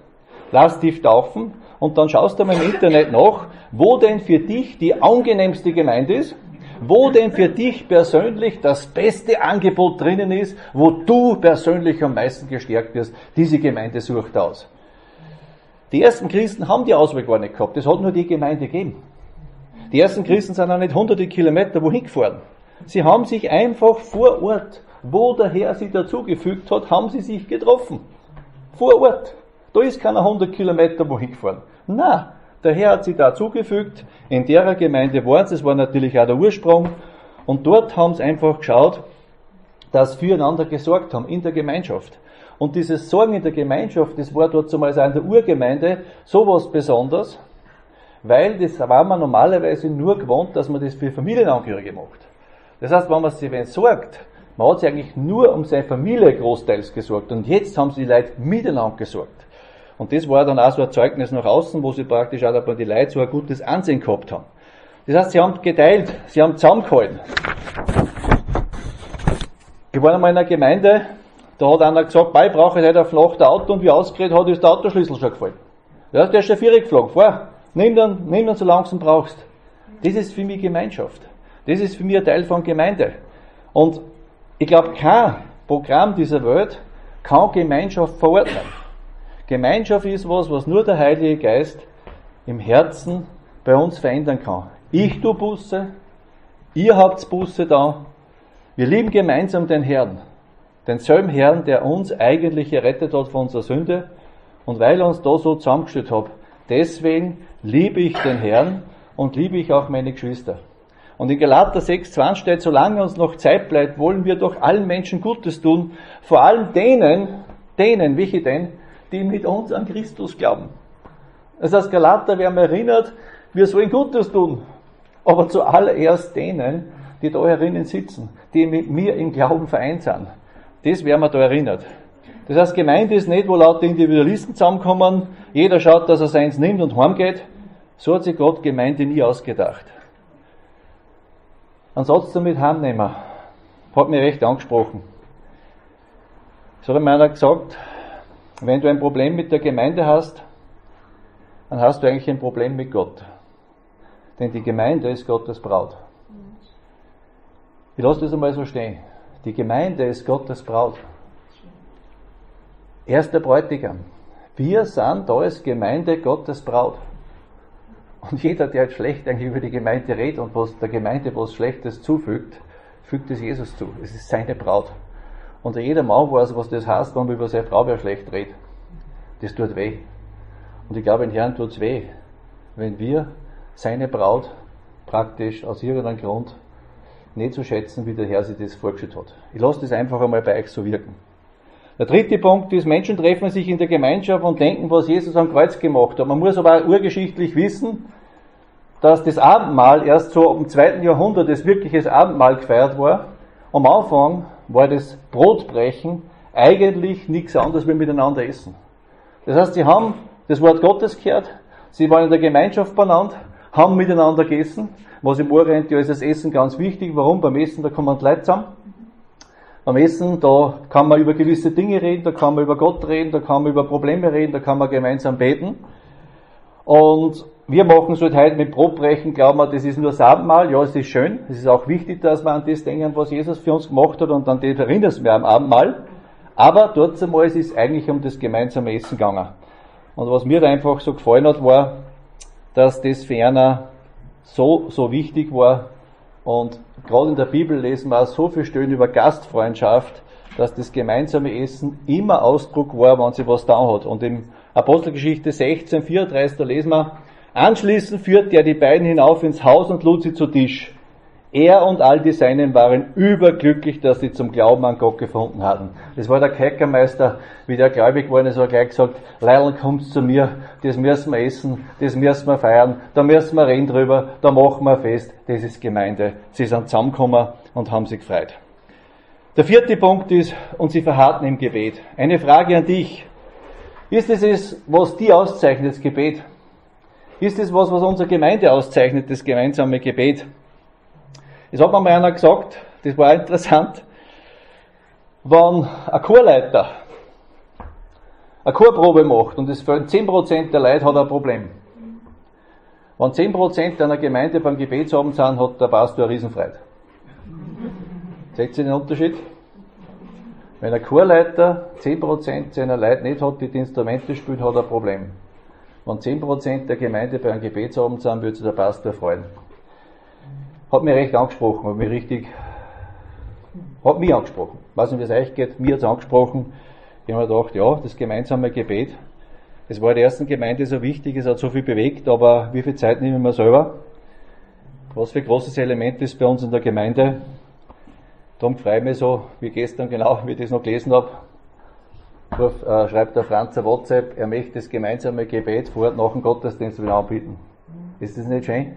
lass dich taufen und dann schaust du mal im Internet nach, wo denn für dich die angenehmste Gemeinde ist, wo denn für dich persönlich das beste Angebot drinnen ist, wo du persönlich am meisten gestärkt wirst. Diese Gemeinde sucht aus. Die ersten Christen haben die Auswahl gar nicht gehabt. Das hat nur die Gemeinde gegeben. Die ersten Christen sind auch nicht hunderte Kilometer wohin gefahren. Sie haben sich einfach vor Ort, wo der Herr sie dazugefügt hat, haben sie sich getroffen. Vor Ort. Da ist keiner hundert Kilometer wohin gefahren. Na, der Herr hat sie dazugefügt. In der Gemeinde waren sie. Das war natürlich auch der Ursprung. Und dort haben sie einfach geschaut, dass sie füreinander gesorgt haben in der Gemeinschaft. Und dieses Sorgen in der Gemeinschaft, das war dort zumal in der Urgemeinde sowas Besonderes, weil das war man normalerweise nur gewohnt, dass man das für Familienangehörige macht. Das heißt, wenn man sich wenn sorgt, man hat sich eigentlich nur um seine Familie großteils gesorgt und jetzt haben sie die Leute miteinander gesorgt. Und das war dann auch so ein Zeugnis nach außen, wo sie praktisch auch die Leute so ein gutes Ansehen gehabt haben. Das heißt, sie haben geteilt, sie haben zusammengehalten. Ich war einmal in einer Gemeinde, da hat einer gesagt, ich brauche nicht auf Nacht ein Auto und wie ausgeredet hat, ist der Autoschlüssel schon gefallen. Ja, der ist schon vierig geflogen. Fahr, nimm dann, nimm dann so langsam brauchst. Das ist für mich Gemeinschaft. Das ist für mich ein Teil von Gemeinde. Und ich glaube, kein Programm dieser Welt kann Gemeinschaft verordnen. Gemeinschaft ist was, was nur der Heilige Geist im Herzen bei uns verändern kann. Ich tu Busse, ihr habt Busse da, wir lieben gemeinsam den Herrn denselben Herrn, der uns eigentlich errettet hat von unserer Sünde und weil er uns da so zusammengestellt hat. Deswegen liebe ich den Herrn und liebe ich auch meine Geschwister. Und in Galater 6,20 steht, solange uns noch Zeit bleibt, wollen wir doch allen Menschen Gutes tun, vor allem denen, denen, welche denn, die mit uns an Christus glauben. Das heißt, Galater, wir haben erinnert, wir sollen Gutes tun, aber zuallererst denen, die da herinnen sitzen, die mit mir im Glauben vereint sind. Das werden wir da erinnert. Das heißt, Gemeinde ist nicht, wo lauter Individualisten zusammenkommen, jeder schaut, dass er seins nimmt und heimgeht. So hat sich Gott Gemeinde nie ausgedacht. Ein Satz damit heimnehmen, hat mich recht angesprochen. Es hat mir einer gesagt, wenn du ein Problem mit der Gemeinde hast, dann hast du eigentlich ein Problem mit Gott. Denn die Gemeinde ist Gottes Braut. Ich lasse das einmal so stehen. Die Gemeinde ist Gottes Braut. Er ist der Bräutigam. Wir sind da als Gemeinde Gottes Braut. Und jeder, der jetzt schlecht eigentlich über die Gemeinde redet und was der Gemeinde was Schlechtes zufügt, fügt es Jesus zu. Es ist seine Braut. Und jeder Mann weiß, was das heißt, wenn man über seine Frau wer schlecht redet. Das tut weh. Und ich glaube, in Herrn tut es weh, wenn wir seine Braut praktisch aus irgendeinem Grund nicht so schätzen, wie der Herr sich das vorgestellt hat. Ich lasse das einfach einmal bei euch so wirken. Der dritte Punkt ist, Menschen treffen sich in der Gemeinschaft und denken, was Jesus am Kreuz gemacht hat. Man muss aber urgeschichtlich wissen, dass das Abendmahl erst so im zweiten Jahrhundert das wirkliches Abendmahl gefeiert war. Am Anfang war das Brotbrechen eigentlich nichts anderes wie miteinander essen. Das heißt, sie haben das Wort Gottes gehört, sie waren in der Gemeinschaft benannt, haben miteinander gegessen, was im Orient ja ist das Essen ganz wichtig. Warum? Beim Essen, da kommen die Leute zusammen. Beim Essen, da kann man über gewisse Dinge reden, da kann man über Gott reden, da kann man über Probleme reden, da kann man gemeinsam beten. Und wir machen es halt heute mit Brotbrechen, glauben wir, das ist nur Abendmahl. Ja, es ist schön. Es ist auch wichtig, dass wir an das denken, was Jesus für uns gemacht hat und an das erinnern wir am Abendmahl. Aber dort einmal ist es eigentlich um das gemeinsame Essen gegangen. Und was mir da einfach so gefallen hat, war, dass das für einer so, so wichtig war. Und gerade in der Bibel lesen wir auch so viel Stellen über Gastfreundschaft, dass das gemeinsame Essen immer Ausdruck war, wenn sie was da hat. Und im Apostelgeschichte 16, 34, da lesen wir, anschließend führte er die beiden hinauf ins Haus und lud sie zu Tisch. Er und all die Seinen waren überglücklich, dass sie zum Glauben an Gott gefunden hatten. Das war der Kerkermeister, wie der gläubig geworden ist, hat gleich gesagt, Leil, kommt zu mir, das müssen wir essen, das müssen wir feiern, da müssen wir reden drüber, da machen wir fest, das ist Gemeinde. Sie sind zusammengekommen und haben sich gefreut. Der vierte Punkt ist, und sie verharrten im Gebet. Eine Frage an dich. Ist es es, was die auszeichnet, das Gebet? Ist es was, was unsere Gemeinde auszeichnet, das gemeinsame Gebet? Es hat mir mal einer gesagt, das war interessant, wenn ein Chorleiter eine Chorprobe macht und es fehlen 10% der Leute, hat er ein Problem. Wenn 10% einer Gemeinde beim Gebetsabend sind, hat der Pastor eine Riesenfreude. Seht ihr den Unterschied? Wenn ein Chorleiter 10% seiner Leute nicht hat, die die Instrumente spielt, hat er ein Problem. Wenn 10% der Gemeinde bei einem Gebetsabend sind, würde sich der Pastor freuen hat mich recht angesprochen, hat mich richtig, hat mich angesprochen. Weiß nicht, wie es euch geht, mir hat es angesprochen. Ich habe mir gedacht, ja, das gemeinsame Gebet, das war in der ersten Gemeinde so wichtig, es hat so viel bewegt, aber wie viel Zeit nehmen wir selber? Was für ein großes Element ist bei uns in der Gemeinde? Darum freue ich mich so, wie gestern genau, wie ich das noch gelesen habe, äh, schreibt der Franz ein WhatsApp, er möchte das gemeinsame Gebet vor nach dem Gottesdienst wieder anbieten. Ist das nicht schön?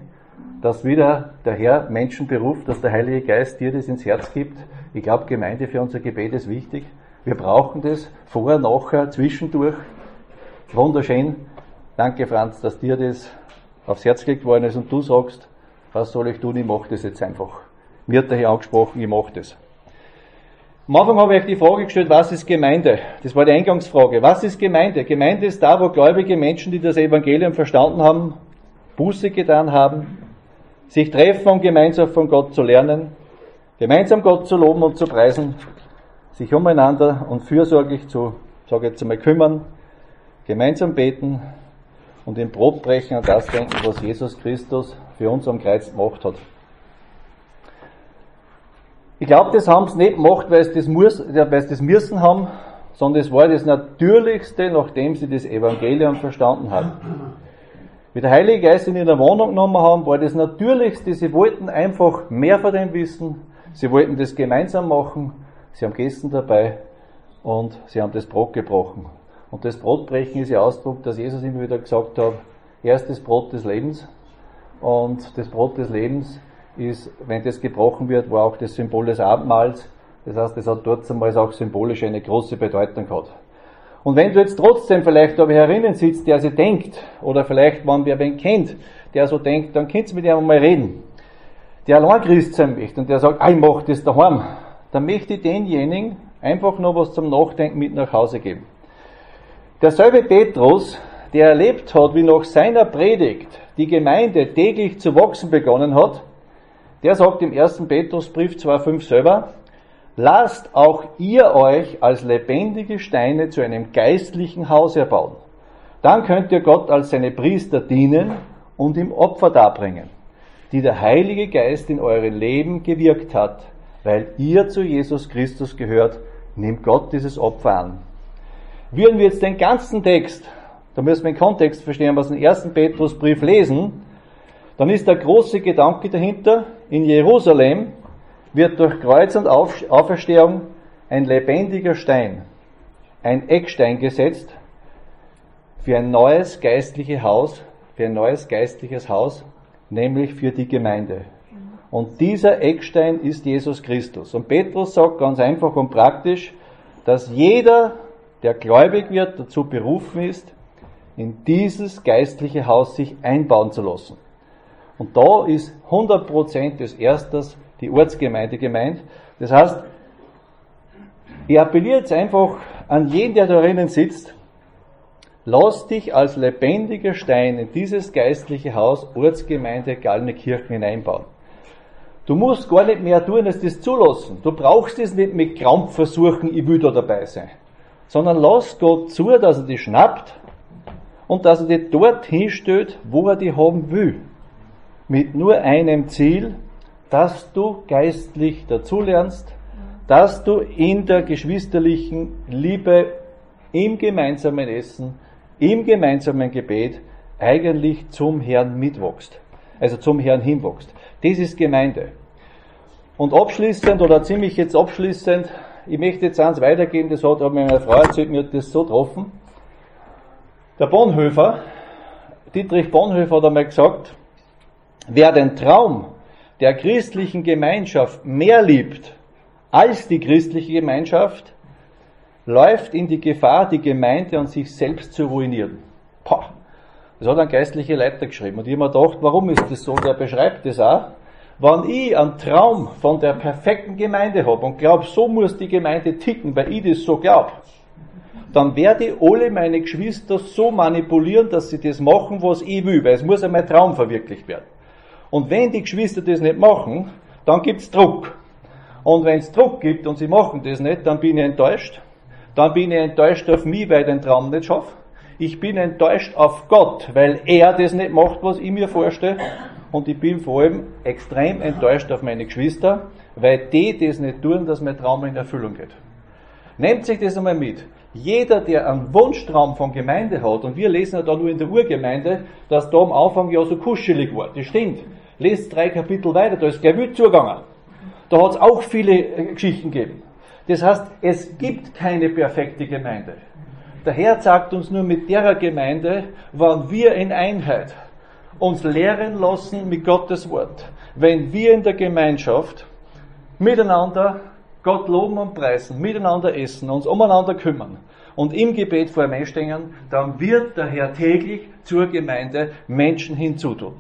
dass wieder der Herr Menschen beruft, dass der Heilige Geist dir das ins Herz gibt. Ich glaube, Gemeinde für unser Gebet ist wichtig. Wir brauchen das vorher, nachher, zwischendurch. Wunderschön. Danke, Franz, dass dir das aufs Herz gelegt worden ist und du sagst, was soll ich tun? Ich mache das jetzt einfach. Mir hat der Herr angesprochen, ich mache das. Am Anfang habe ich euch die Frage gestellt, was ist Gemeinde? Das war die Eingangsfrage. Was ist Gemeinde? Gemeinde ist da, wo gläubige Menschen, die das Evangelium verstanden haben, Buße getan haben, sich treffen, um gemeinsam von Gott zu lernen, gemeinsam Gott zu loben und zu preisen, sich umeinander und fürsorglich zu, sage jetzt einmal, kümmern, gemeinsam beten und im Brot brechen an das denken, was Jesus Christus für uns am Kreuz gemacht hat. Ich glaube, das haben sie nicht gemacht, weil sie das, muss, weil sie das müssen haben, sondern es war das Natürlichste, nachdem sie das Evangelium verstanden haben wie der Heilige Geist in ihrer Wohnung genommen haben, war das Natürlichste. Sie wollten einfach mehr von dem wissen. Sie wollten das gemeinsam machen. Sie haben gegessen dabei und sie haben das Brot gebrochen. Und das Brotbrechen ist ja Ausdruck, dass Jesus immer wieder gesagt hat, erstes Brot des Lebens. Und das Brot des Lebens ist, wenn das gebrochen wird, war auch das Symbol des Abendmahls. Das heißt, es hat dort einmal auch symbolisch eine große Bedeutung gehabt. Und wenn du jetzt trotzdem vielleicht da herinnen sitzt, der sich denkt, oder vielleicht, wenn wer wen kennt, der so denkt, dann könnt ihr mit ihm mal reden. Der allein Christ sein möchte und der sagt, ah, ich mach das daheim, dann möchte ich denjenigen einfach noch was zum Nachdenken mit nach Hause geben. Derselbe Petrus, der erlebt hat, wie nach seiner Predigt die Gemeinde täglich zu wachsen begonnen hat, der sagt im 1. Petrusbrief 2,5 selber, lasst auch ihr euch als lebendige Steine zu einem geistlichen Haus erbauen. Dann könnt ihr Gott als seine Priester dienen und ihm Opfer darbringen, die der Heilige Geist in eurem Leben gewirkt hat. Weil ihr zu Jesus Christus gehört, nimmt Gott dieses Opfer an. Würden wir jetzt den ganzen Text, da müssen wir den Kontext verstehen, was im 1. Petrusbrief lesen, dann ist der große Gedanke dahinter, in Jerusalem wird durch Kreuz und Auferstehung ein lebendiger Stein, ein Eckstein gesetzt für ein neues geistliches Haus, für ein neues geistliches Haus, nämlich für die Gemeinde. Und dieser Eckstein ist Jesus Christus. Und Petrus sagt ganz einfach und praktisch, dass jeder, der gläubig wird, dazu berufen ist, in dieses geistliche Haus sich einbauen zu lassen. Und da ist 100% des Erstes die Ortsgemeinde gemeint. Das heißt, ich appelliere jetzt einfach an jeden, der da drinnen sitzt, lass dich als lebendiger Stein in dieses geistliche Haus Ortsgemeinde Gallnenkirchen hineinbauen. Du musst gar nicht mehr tun, als das zulassen. Du brauchst es nicht mit Krampf versuchen, ich will da dabei sein. Sondern lass Gott zu, dass er dich schnappt und dass er dich dorthin stellt, wo er dich haben will mit nur einem Ziel, dass du geistlich dazulernst, dass du in der geschwisterlichen Liebe, im gemeinsamen Essen, im gemeinsamen Gebet eigentlich zum Herrn mitwachst. Also zum Herrn hinwachst. Das ist Gemeinde. Und abschließend oder ziemlich jetzt abschließend, ich möchte jetzt eins weitergeben, das hat mir meine Frau erzählt, mir hat das so getroffen. Der Bonhoeffer, Dietrich Bonhoeffer hat einmal gesagt, Wer den Traum der christlichen Gemeinschaft mehr liebt als die christliche Gemeinschaft, läuft in die Gefahr, die Gemeinde und sich selbst zu ruinieren. Pah, das hat ein geistlicher Leiter geschrieben. Und ich habe mir gedacht, warum ist das so? Der beschreibt das auch. Wenn ich einen Traum von der perfekten Gemeinde habe und glaube, so muss die Gemeinde ticken, weil ich das so glaube, dann werde ich alle meine Geschwister so manipulieren, dass sie das machen, was ich will, weil es muss ja mein Traum verwirklicht werden. Und wenn die Geschwister das nicht machen, dann gibt's Druck. Und wenn es Druck gibt und sie machen das nicht, dann bin ich enttäuscht. Dann bin ich enttäuscht auf mich, weil ich den Traum nicht schaffe. Ich bin enttäuscht auf Gott, weil er das nicht macht, was ich mir vorstelle. Und ich bin vor allem extrem enttäuscht auf meine Geschwister, weil die das nicht tun, dass mein Traum in Erfüllung geht. Nehmt sich das einmal mit. Jeder, der einen Wunschtraum von Gemeinde hat, und wir lesen ja da nur in der Urgemeinde, dass da am Anfang ja so kuschelig war. Das stimmt. Lest drei Kapitel weiter, da ist gleich wild zugegangen. Da hat es auch viele äh, Geschichten gegeben. Das heißt, es gibt keine perfekte Gemeinde. Der Herr sagt uns nur mit derer Gemeinde, wann wir in Einheit uns lehren lassen mit Gottes Wort. Wenn wir in der Gemeinschaft miteinander Gott loben und preisen, miteinander essen, uns umeinander kümmern und im Gebet vor ihm stehen, dann wird der Herr täglich zur Gemeinde Menschen hinzutun.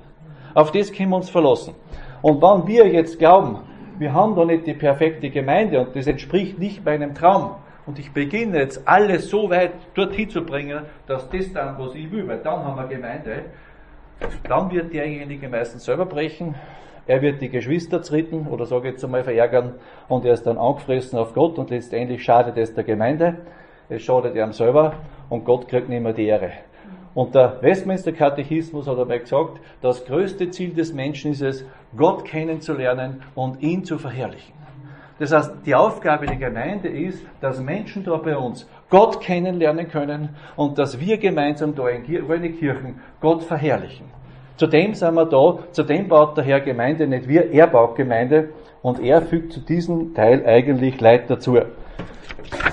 Auf das können wir uns verlassen. Und wenn wir jetzt glauben, wir haben da nicht die perfekte Gemeinde und das entspricht nicht meinem Traum, und ich beginne jetzt alles so weit dorthin zu bringen, dass das dann, was ich will, weil dann haben wir Gemeinde, dann wird derjenige meistens selber brechen, er wird die Geschwister zritten oder sage jetzt einmal verärgern und er ist dann angefressen auf Gott und letztendlich schadet es der Gemeinde, es schadet ihm selber und Gott kriegt nicht mehr die Ehre. Und der Westminster Katechismus hat dabei gesagt, das größte Ziel des Menschen ist es, Gott kennenzulernen und ihn zu verherrlichen. Das heißt, die Aufgabe der Gemeinde ist, dass Menschen da bei uns Gott kennenlernen können und dass wir gemeinsam da in Kirchen Gott verherrlichen. Zudem sind wir da, zudem baut der Herr Gemeinde nicht wir, er baut Gemeinde und er fügt zu diesem Teil eigentlich Leid dazu.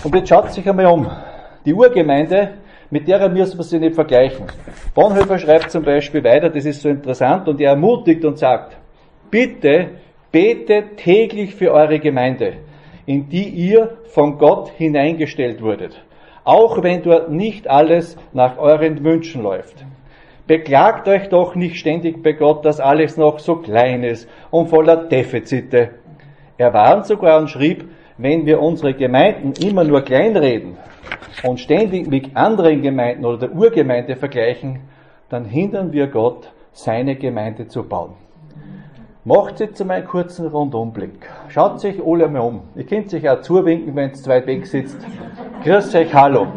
Und jetzt schaut sich einmal um. Die Urgemeinde, mit der müssen wir sie nicht vergleichen. Bonhoeffer schreibt zum Beispiel weiter, das ist so interessant, und er ermutigt und sagt, bitte betet täglich für eure Gemeinde, in die ihr von Gott hineingestellt wurdet, auch wenn dort nicht alles nach euren Wünschen läuft. Beklagt euch doch nicht ständig bei Gott, dass alles noch so klein ist und voller Defizite. Er warnt sogar und schrieb, wenn wir unsere Gemeinden immer nur kleinreden und ständig mit anderen Gemeinden oder der Urgemeinde vergleichen, dann hindern wir Gott, seine Gemeinde zu bauen. Macht jetzt einmal einen kurzen Rundumblick. Schaut sich alle einmal um. Ihr könnt sich auch zuwinken, wenn es zu weg sitzt. Grüß euch, hallo.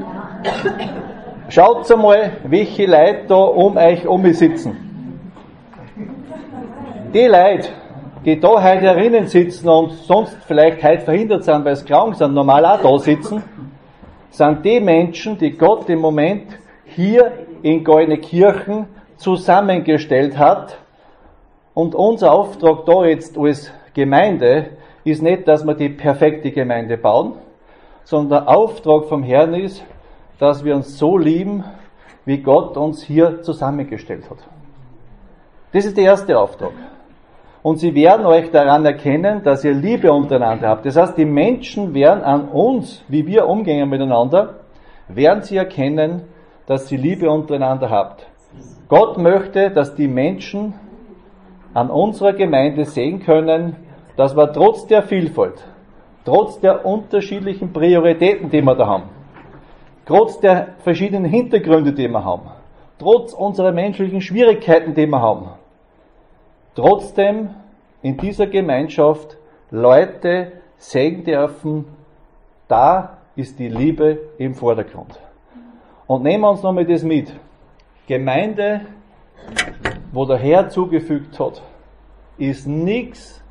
Schaut einmal, welche Leute da um euch um sitzen. Die Leute, die da heute herinnen sitzen und sonst vielleicht heute verhindert sind, weil sie krank sind, normal auch da sitzen, sind die Menschen, die Gott im Moment hier in Kirchen zusammengestellt hat. Und unser Auftrag da jetzt als Gemeinde ist nicht, dass wir die perfekte Gemeinde bauen, sondern der Auftrag vom Herrn ist, dass wir uns so lieben, wie Gott uns hier zusammengestellt hat. Das ist der erste Auftrag. Und sie werden euch daran erkennen, dass ihr Liebe untereinander habt. Das heißt, die Menschen werden an uns, wie wir umgehen miteinander, werden sie erkennen, dass sie Liebe untereinander habt. Gott möchte, dass die Menschen an unserer Gemeinde sehen können, dass wir trotz der Vielfalt, trotz der unterschiedlichen Prioritäten, die wir da haben, trotz der verschiedenen Hintergründe, die wir haben, trotz unserer menschlichen Schwierigkeiten, die wir haben, trotzdem in dieser Gemeinschaft Leute sehen dürfen, da ist die Liebe im Vordergrund. Und nehmen wir uns nochmal das mit. Gemeinde, wo der Herr zugefügt hat, ist nichts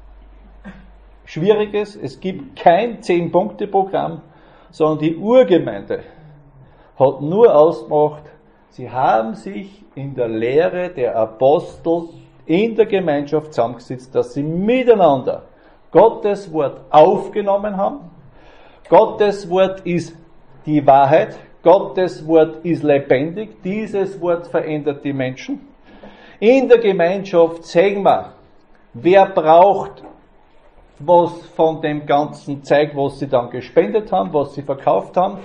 Schwieriges. Es gibt kein Zehn-Punkte-Programm, sondern die Urgemeinde hat nur ausgemacht, sie haben sich in der Lehre der Apostel in der Gemeinschaft zusammengesetzt, dass sie miteinander Gottes Wort aufgenommen haben. Gottes Wort ist die Wahrheit. Gottes Wort ist lebendig. Dieses Wort verändert die Menschen. In der Gemeinschaft sehen wir, wer braucht was von dem ganzen Zeug, was sie dann gespendet haben, was sie verkauft haben.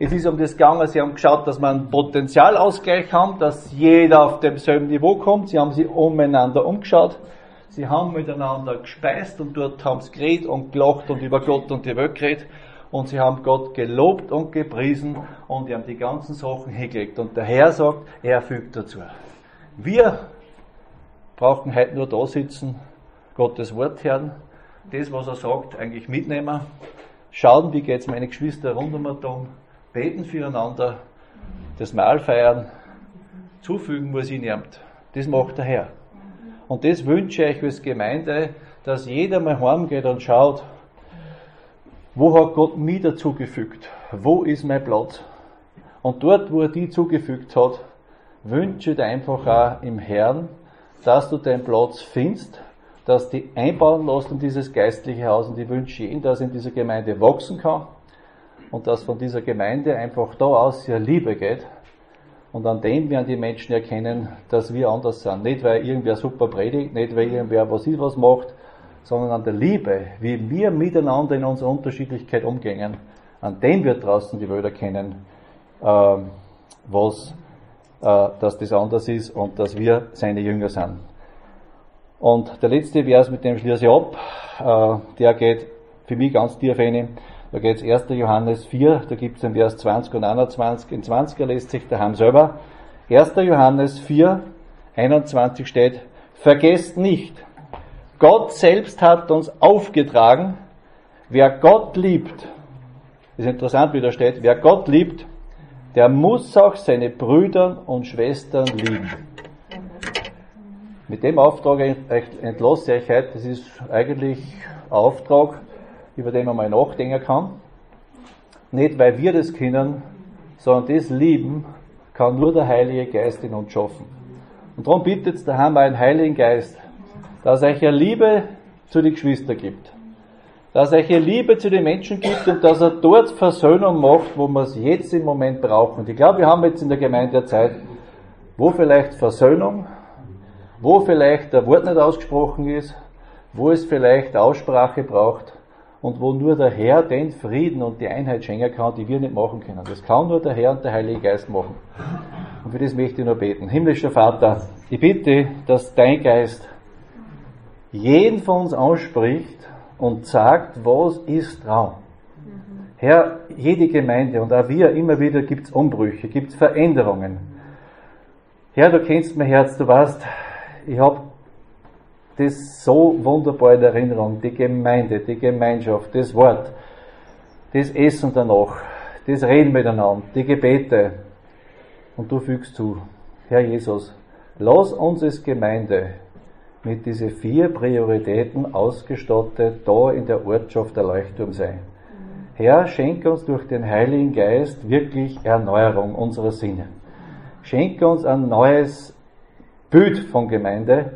Es ist um das gegangen, sie haben geschaut, dass wir einen Potenzialausgleich haben, dass jeder auf demselben Niveau kommt. Sie haben sich umeinander umgeschaut. Sie haben miteinander gespeist und dort haben sie geredet und gelacht und über Gott und die Welt geredet. Und sie haben Gott gelobt und gepriesen und die haben die ganzen Sachen hingelegt. Und der Herr sagt, er fügt dazu. Wir brauchen heute nur da sitzen, Gottes Wort hören, das, was er sagt, eigentlich mitnehmen, schauen, wie geht es meine Geschwister rund um den beten füreinander, das Mahl feiern, zufügen muss ich niemand. Das macht der Herr. Und das wünsche ich euch als Gemeinde, dass jeder mal heimgeht und schaut, wo hat Gott mich dazugefügt? Wo ist mein Platz? Und dort, wo er die zugefügt hat, wünsche dir einfach auch im Herrn, dass du deinen Platz findest, dass die einbauen lässt in dieses geistliche Haus und ich wünsche ihnen, dass in dieser Gemeinde wachsen kann und dass von dieser Gemeinde einfach da aus ja Liebe geht. Und an dem werden die Menschen erkennen, dass wir anders sind. Nicht, weil irgendwer super predigt, nicht, weil irgendwer was ist was macht, sondern an der Liebe, wie wir miteinander in unserer Unterschiedlichkeit umgehen. An dem wird draußen die Welt erkennen, äh, was, äh, dass das anders ist und dass wir seine Jünger sind. Und der letzte Vers, mit dem schließe ich ab, äh, der geht für mich ganz tief rein. Da geht es 1. Johannes 4, da gibt es den Vers 20 und 21. In 20er lässt sich daheim selber. 1. Johannes 4, 21 steht, vergesst nicht, Gott selbst hat uns aufgetragen, wer Gott liebt, ist interessant, wie da steht, wer Gott liebt, der muss auch seine Brüder und Schwestern lieben. Mit dem Auftrag entlasse ich heute, das ist eigentlich Auftrag, über den man mal nachdenken kann. Nicht, weil wir das können, sondern das Lieben kann nur der Heilige Geist in uns schaffen. Und darum bittet da haben wir einen Heiligen Geist, dass er euch Liebe zu den Geschwistern gibt. Dass er euch Liebe zu den Menschen gibt und dass er dort Versöhnung macht, wo wir es jetzt im Moment brauchen. Und ich glaube, wir haben jetzt in der Gemeinde eine Zeit, wo vielleicht Versöhnung, wo vielleicht der Wort nicht ausgesprochen ist, wo es vielleicht Aussprache braucht, und wo nur der Herr den Frieden und die Einheit schenken kann, die wir nicht machen können. Das kann nur der Herr und der Heilige Geist machen. Und für das möchte ich nur beten. Himmlischer Vater, ich bitte, dass dein Geist jeden von uns anspricht und sagt, was ist Traum? Herr, jede Gemeinde und auch wir, immer wieder gibt es Umbrüche, gibt es Veränderungen. Herr, du kennst mein Herz, du weißt, ich habe das so wunderbar in Erinnerung, die Gemeinde, die Gemeinschaft, das Wort, das Essen danach, das Reden miteinander, die Gebete. Und du fügst zu, Herr Jesus, lass uns als Gemeinde mit diesen vier Prioritäten ausgestattet da in der Ortschaft der Leuchtturm sein. Herr, schenke uns durch den Heiligen Geist wirklich Erneuerung unserer Sinne. Schenke uns ein neues Bild von Gemeinde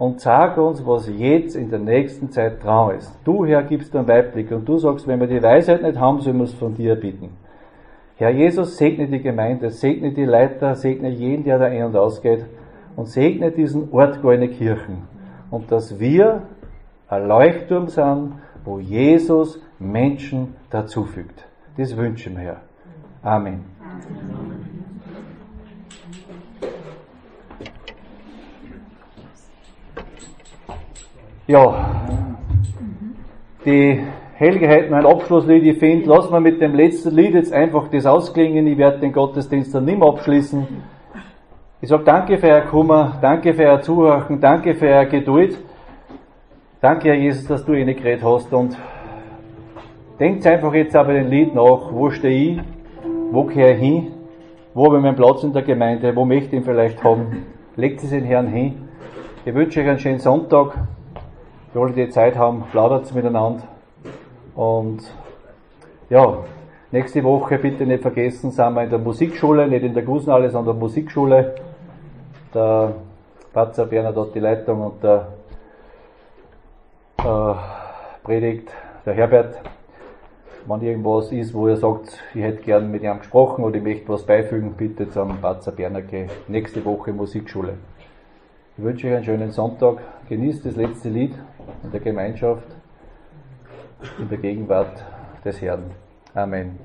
und sag uns, was jetzt in der nächsten Zeit dran ist. Du, Herr, gibst einen Weitblick und du sagst, wenn wir die Weisheit nicht haben, sollen wir es von dir bitten. Herr Jesus, segne die Gemeinde, segne die Leiter, segne jeden, der da ein- und ausgeht und segne diesen Ort Goldene Kirchen. Und dass wir ein Leuchtturm sind, wo Jesus Menschen dazufügt. Das wünschen wir, Herr. Amen. Ja, die Helge hat noch ein Abschlusslied. Ich finde, lassen wir mit dem letzten Lied jetzt einfach das ausklingen. Ich werde den Gottesdienst dann nicht mehr abschließen. Ich sage danke für Ihr Kummer, danke für Ihr Zuhören, danke für Ihre Geduld. Danke, Herr Jesus, dass du ihnen geredet hast und denkt einfach jetzt aber den Lied nach. Wo stehe ich? Wo kehre ich hin? Wo habe ich meinen Platz in der Gemeinde? Wo möchte ich ihn vielleicht haben? Legt es den Herrn hin. Ich wünsche euch einen schönen Sonntag. Für alle, die Zeit haben, plaudert miteinander. Und ja, nächste Woche bitte nicht vergessen, sind wir in der Musikschule, nicht in der Gusenhalle, sondern in der Musikschule. Der Patzer Berner dort die Leitung und der äh, predigt, der Herbert, wenn irgendwas ist, wo er sagt, ich hätte gern mit ihm gesprochen oder ich möchte was beifügen, bitte zum Patzer Bernacke, nächste Woche Musikschule. Ich wünsche euch einen schönen Sonntag, genießt das letzte Lied in der Gemeinschaft, in der Gegenwart des Herrn. Amen.